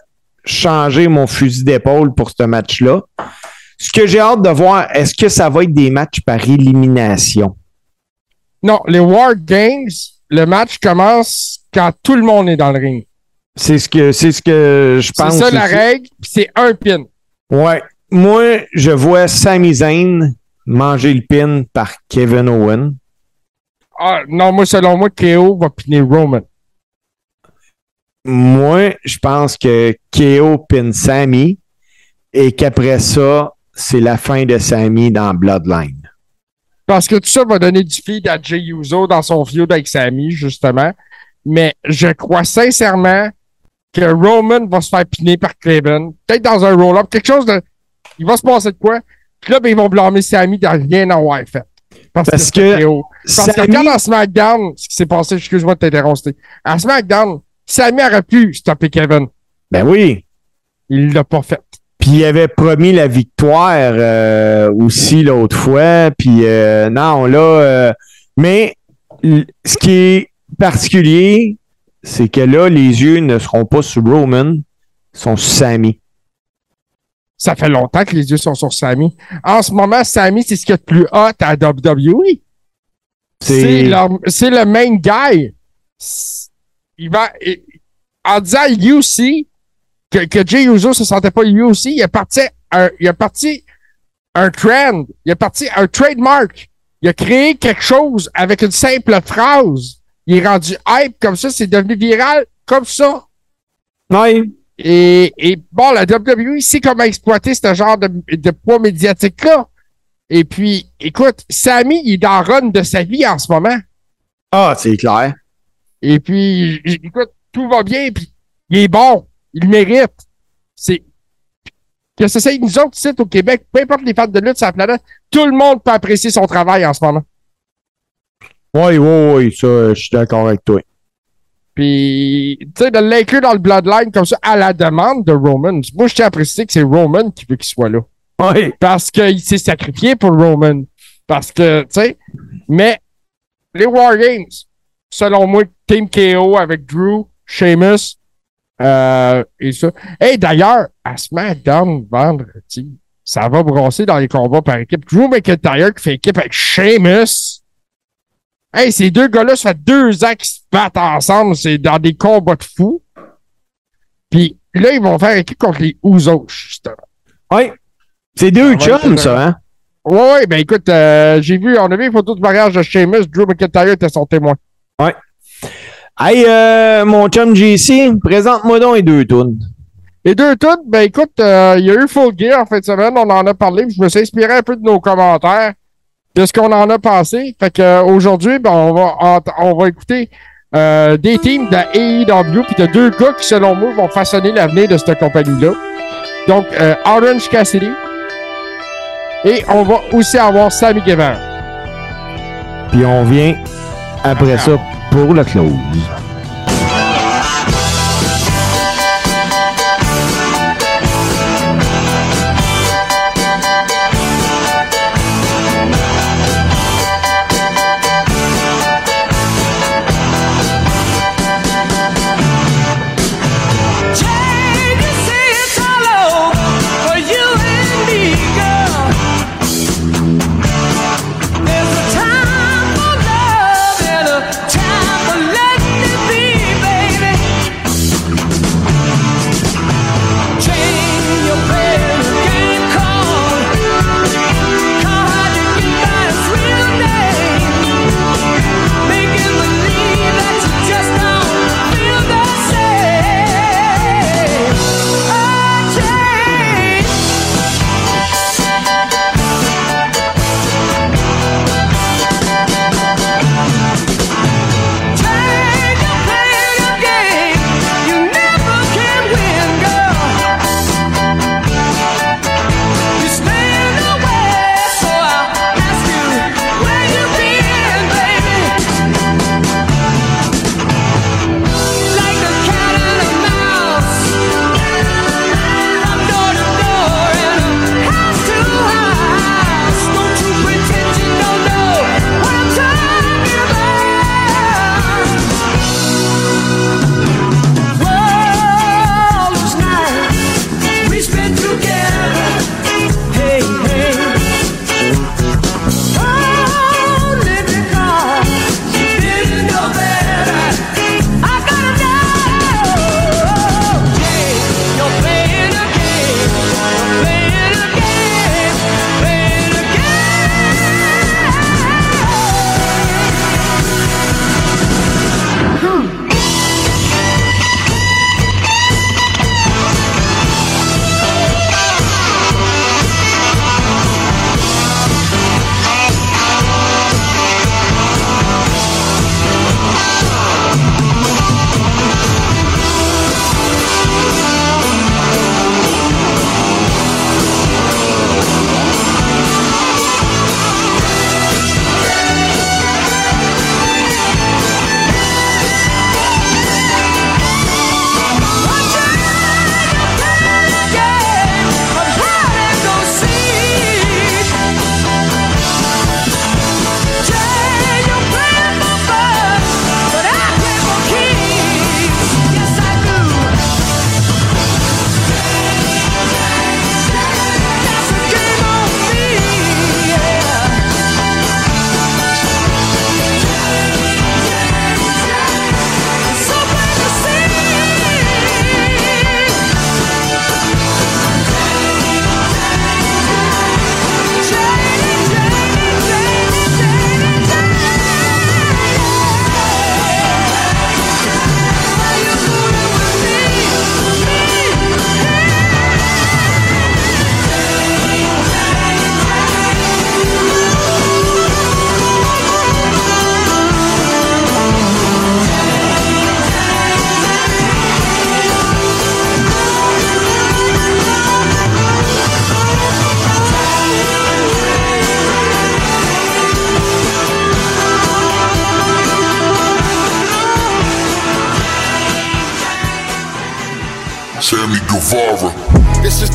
changé mon fusil d'épaule pour ce match-là. Ce que j'ai hâte de voir, est-ce que ça va être des matchs par élimination?
Non, les War Games, le match commence quand tout le monde est dans le ring.
C'est ce que c'est ce que je
C'est
pense.
ça la
aussi.
règle, puis c'est un pin.
Ouais. Moi, je vois Sami Zayn manger le pin par Kevin Owen.
Ah, non, moi, selon moi, KO va piner Roman.
Moi, je pense que KO pin Sami et qu'après ça, c'est la fin de Sami dans Bloodline.
Parce que tout ça va donner du feed à Jay Uso dans son feud avec Sami, justement. Mais je crois sincèrement que Roman va se faire piner par Craven. Peut-être dans un roll-up, quelque chose de. Il va se passer de quoi? Puis là, ben, ils vont blâmer Sami dans rien avoir fait. Parce,
Parce
que,
que.
Parce que regarde à SmackDown, ce qui s'est passé, excuse-moi de t'interrompre. c'était- À SmackDown, Sami aurait pu stopper Kevin.
Ben oui.
Il l'a pas fait.
Puis il avait promis la victoire euh, aussi l'autre fois. Puis euh, non, là. euh, mais ce qui est particulier, c'est que là, les yeux ne seront pas sur Roman, ils sont sur Sami.
Ça fait longtemps que les yeux sont sur Sami. En ce moment, Sami, c'est ce qu'il y a de plus hot à WWE. C'est le main guy. Il va, il- en disant UC, que, que Jay Uso se sentait pas UC, il est parti un, il est parti un trend, il est parti un trademark. Il a créé quelque chose avec une simple phrase. Il est rendu hype comme ça, c'est devenu viral comme ça.
Ouais.
Et, et bon, la WWE sait comment exploiter ce genre de, de poids médiatique-là. Et puis, écoute, Sami, il est dans le run de sa vie en ce moment.
Ah, c'est clair.
Et puis, écoute, tout va bien, puis il est bon, il mérite. C'est. Que ce soit nous autres ici au Québec, peu importe les fans de lutte sur la planète, tout le monde peut apprécier son travail en ce moment.
Oui, oui, oui, ça, je suis d'accord avec toi.
Puis, tu sais, de l'inclure dans le Bloodline comme ça, à la demande de Roman. Moi, je tiens à préciser que c'est Roman qui veut qu'il soit là.
Oui.
Parce qu'il s'est sacrifié pour Roman. Parce que, tu sais, mais les War Games, selon moi, Team KO avec Drew, Sheamus, euh, et ça. Et d'ailleurs, à SmackDown vendredi, ça va brasser dans les combats par équipe. Drew McIntyre qui fait équipe avec Sheamus. Hey, ces deux gars-là, ça fait deux ans qu'ils se battent ensemble. C'est dans des combats de fous. Puis là, ils vont faire équipe contre les Usos, justement.
Oui. C'est deux chums, ça, hein?
Ouais, ouais, ben écoute, euh, j'ai vu, on a vu une photo de mariage de Sheamus, Drew McIntyre était son témoin.
Hey, euh, mon chum JC, présente-moi donc les deux tunes.
Les deux toutes, ben écoute, euh, il y a eu Full Gear en fin de semaine, on en a parlé, puis je me suis inspiré un peu de nos commentaires, de ce qu'on en a pensé. Fait que euh, aujourd'hui, ben on va on va écouter euh, des teams de AEW, puis de deux gars qui, selon moi, vont façonner l'avenir de cette compagnie-là. Donc, Orange Cassidy. Et on va aussi avoir Sammy Guevara.
Puis on vient après ça pour le close.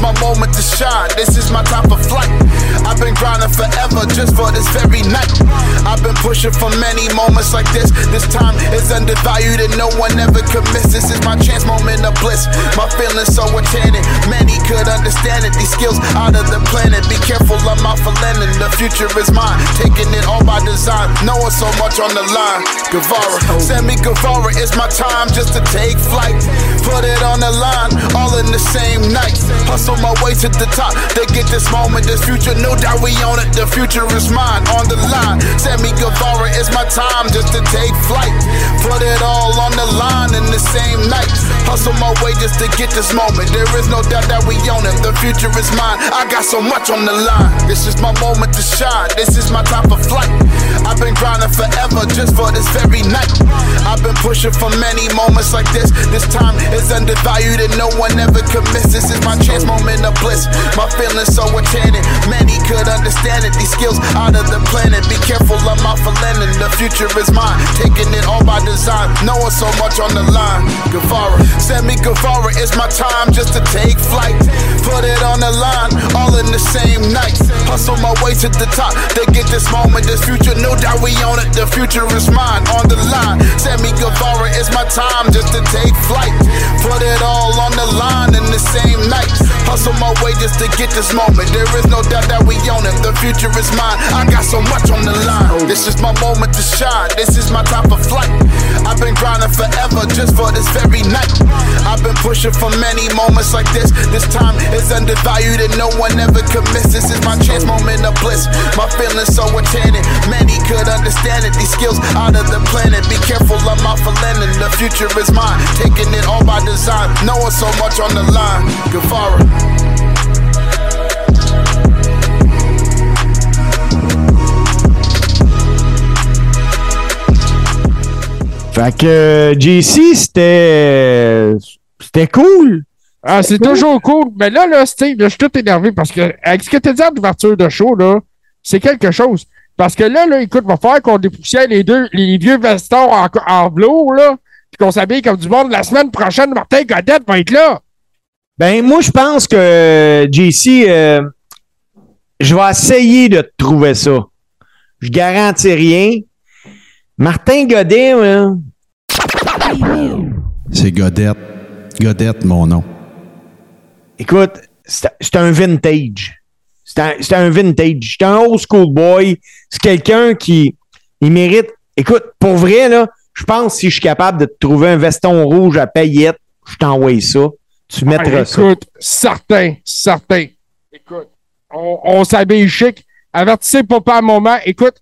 My moment to shine. This is my time for flight. I've been grinding forever just for this very night. Pushing for many moments like this. This time is undervalued and no one ever could miss. This is my chance, moment of bliss. My feelings so enchanted. Many could understand it. These skills out of the planet. Be careful, out for landing. The future is mine. Taking it all by design. Knowing so much on the line. Guevara, Sammy Guevara, it's my time just to take flight. Put it on the line, all in the same night. Hustle my way to the top. They get this moment, this future. No doubt we own it. The future is mine on the line. Sammy Guevara, it's my time just to take flight. Put it all on the line in the same night. Hustle my way just to get this moment. There is no doubt that we own it. The future is mine. I got so much on the line. This is my moment to shine. This is my time for flight. I've been grinding forever just for this very night. I've been pushing for many moments like this. This time is undervalued and no one ever could miss. This is my chance, moment of bliss. My feelings so enchanted. Many could understand it. These skills out of the planet. Be careful, I'm out The future is mine. Taking it all by design. Knowing so much on the line. Guevara, Sammy Guevara, it's my time just to take flight. Put it on the line, all in the same night. Hustle my way to the top. They get this moment, this future. No doubt we own it. The future is mine on the line. Sammy Guevara, it's my time just to take flight. Put it all on the line in the same night. Hustle my way just to get this moment. There is no doubt that we own it. The future is mine. I got so much on the line. This is my moment to shine. This is my time for flight. I've been grinding forever just for this very night. I've been pushing for many moments like this. This time is undervalued and no one ever could miss. This is my chance, moment of bliss. My feelings so enchanted. Many could understand it. These skills out of the planet. Be careful, of my out. The future is mine. Taking it all by design. Knowing so much on the line. Guevara.
Fait que JC, c'était. C'était cool.
Ah, c'est toujours cool. Mais là, là, Steve, là, je suis tout énervé parce que, avec ce que tu as dit en ouverture de show, là, c'est quelque chose. Parce que là, là, écoute, va falloir qu'on dépoussière les deux, les vieux vestons en, en velours, là, puis qu'on s'habille comme du monde. La semaine prochaine, Martin Godette va être là.
Ben, moi, je pense que JC, euh, je vais essayer de trouver ça. Je garantis rien. Martin Godet, là,
C'est Godette. Godette, mon nom.
écoute, c'est un vintage. C'est un, vintage. C'est un old school boy. C'est quelqu'un qui il mérite. Écoute, pour vrai, là, je pense que si je suis capable de te trouver un veston rouge à paillettes, je t'envoie ça. Tu mettras
Ah,
ça.
écoute, certain, certain. Écoute, on, on s'habille chic. Avertissez papa à un moment. Écoute,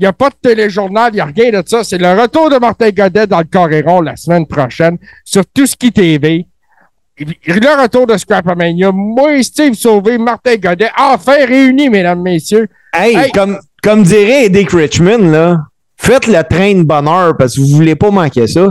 il n'y a pas de téléjournal, il n'y a rien de ça. C'est le retour de Martin Godet dans le Coréron la semaine prochaine sur tout ce qui TV. Le retour de Scrapamania. Moi et Steve Sauvé, Martin Godet, enfin réunis, mesdames, messieurs.
Hey,
Hey.
Comme, comme dirait Dick Richmond, là, faites le train de bonheur parce que vous voulez pas manquer ça.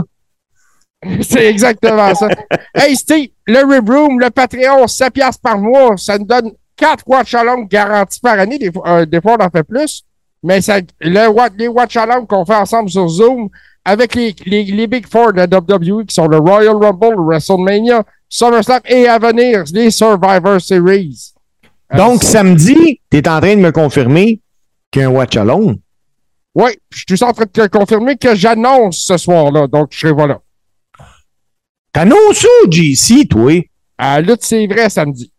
C'est exactement ça. Hey, Steve, le Rib Room, le Patreon, 7 piastres par mois, ça nous donne 4 watch along garantis par année. Des, fois- euh, des fois, on en fait plus. Mais ça, le, les watch along qu'on fait ensemble sur Zoom avec les, les, les Big Four de la WWE qui sont le Royal Rumble, le WrestleMania, SummerSlam et à venir, les Survivor Series. Euh,
Donc, samedi, tu es en train de me confirmer qu'il y a un watch alone.
Oui, je suis en train de te confirmer que j'annonce ce soir-là. Donc, je serai voilà.
T'annonces au GC, toi?
À lutte, c'est vrai, samedi.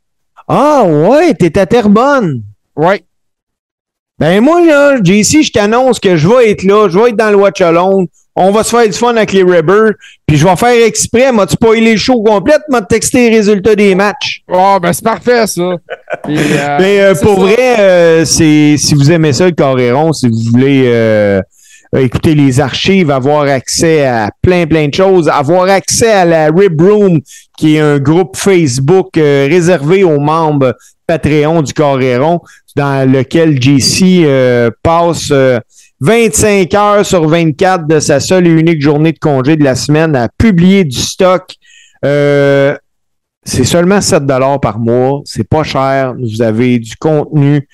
Ah ouais, t'es à Terrebonne.
Oui.
Ben moi, là, JC, je t'annonce que je vais être là, je vais être dans le Watch Alone. On va se faire du fun avec les Ribbers. Puis je vais faire exprès, m'as-tu spoilé le show complet, m'a texté les résultats des matchs?
Oh, ben, c'est parfait, ça. Puis, euh,
Mais euh, pour
ça.
vrai, euh, c'est si vous aimez ça, le Coréron, si vous voulez écouter les archives, avoir accès à plein, plein de choses, avoir accès à la Rib Room, qui est un groupe Facebook réservé aux membres Patreon du Coréron, dans lequel JC euh, passe euh, 25 heures sur 24 de sa seule et unique journée de congé de la semaine à publier du stock. Euh, c'est seulement 7 par mois. C'est pas cher. Vous avez du contenu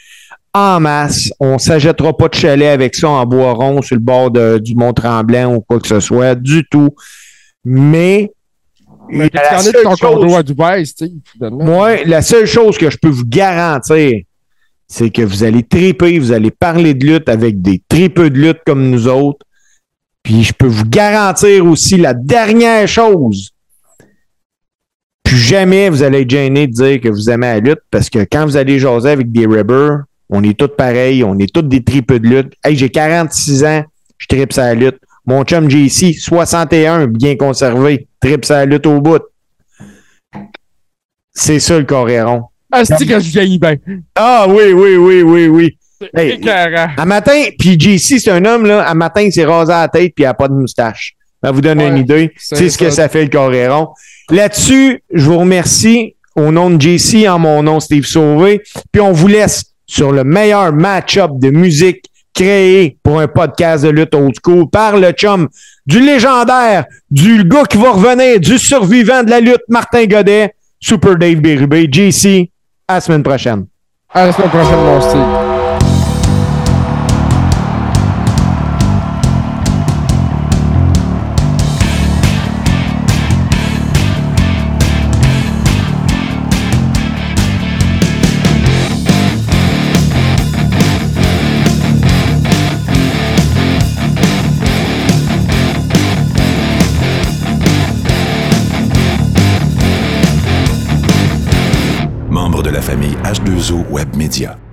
en masse. On s'achètera pas de chalet avec ça en bois rond sur le bord de- du Mont-Tremblant ou quoi que ce soit du tout. Mais
Mais
la seule chose-
Dubaï, Steve.
Moi, la seule chose que je peux vous garantir, c'est que vous allez triper, vous allez parler de lutte avec des tripeux de lutte comme nous autres. Puis je peux vous garantir aussi la dernière chose. Plus jamais vous allez être gêné de dire que vous aimez la lutte parce que quand vous allez jaser avec des ribbers, on est tous pareils, on est tous des tripeux de lutte. Hey, j'ai 46 ans, je tripe sa lutte. Mon chum JC, 61, bien conservé, tripe sa lutte au bout. C'est ça le coréron.
Ah, c'est que je vieillis bien.
Ah oui, oui, oui, oui, oui. Hey, à matin, puis JC, c'est un homme, là, à matin, il s'est rasé la tête puis il n'a pas de moustache. Ça vous donne
Ouais,
une idée.
c'est
ce que
ça.
ça fait le coréron. Là-dessus, je vous remercie au nom de JC, en mon nom, Steve Sauvé. Puis on vous laisse sur le meilleur match-up de musique créé pour un podcast de lutte old school par le chum du légendaire, du gars qui va revenir, du survivant de la lutte, Martin Godet, Super Dave Bérubé, JC. À la semaine prochaine.
À la semaine prochaine, mon Steve.
Web Media.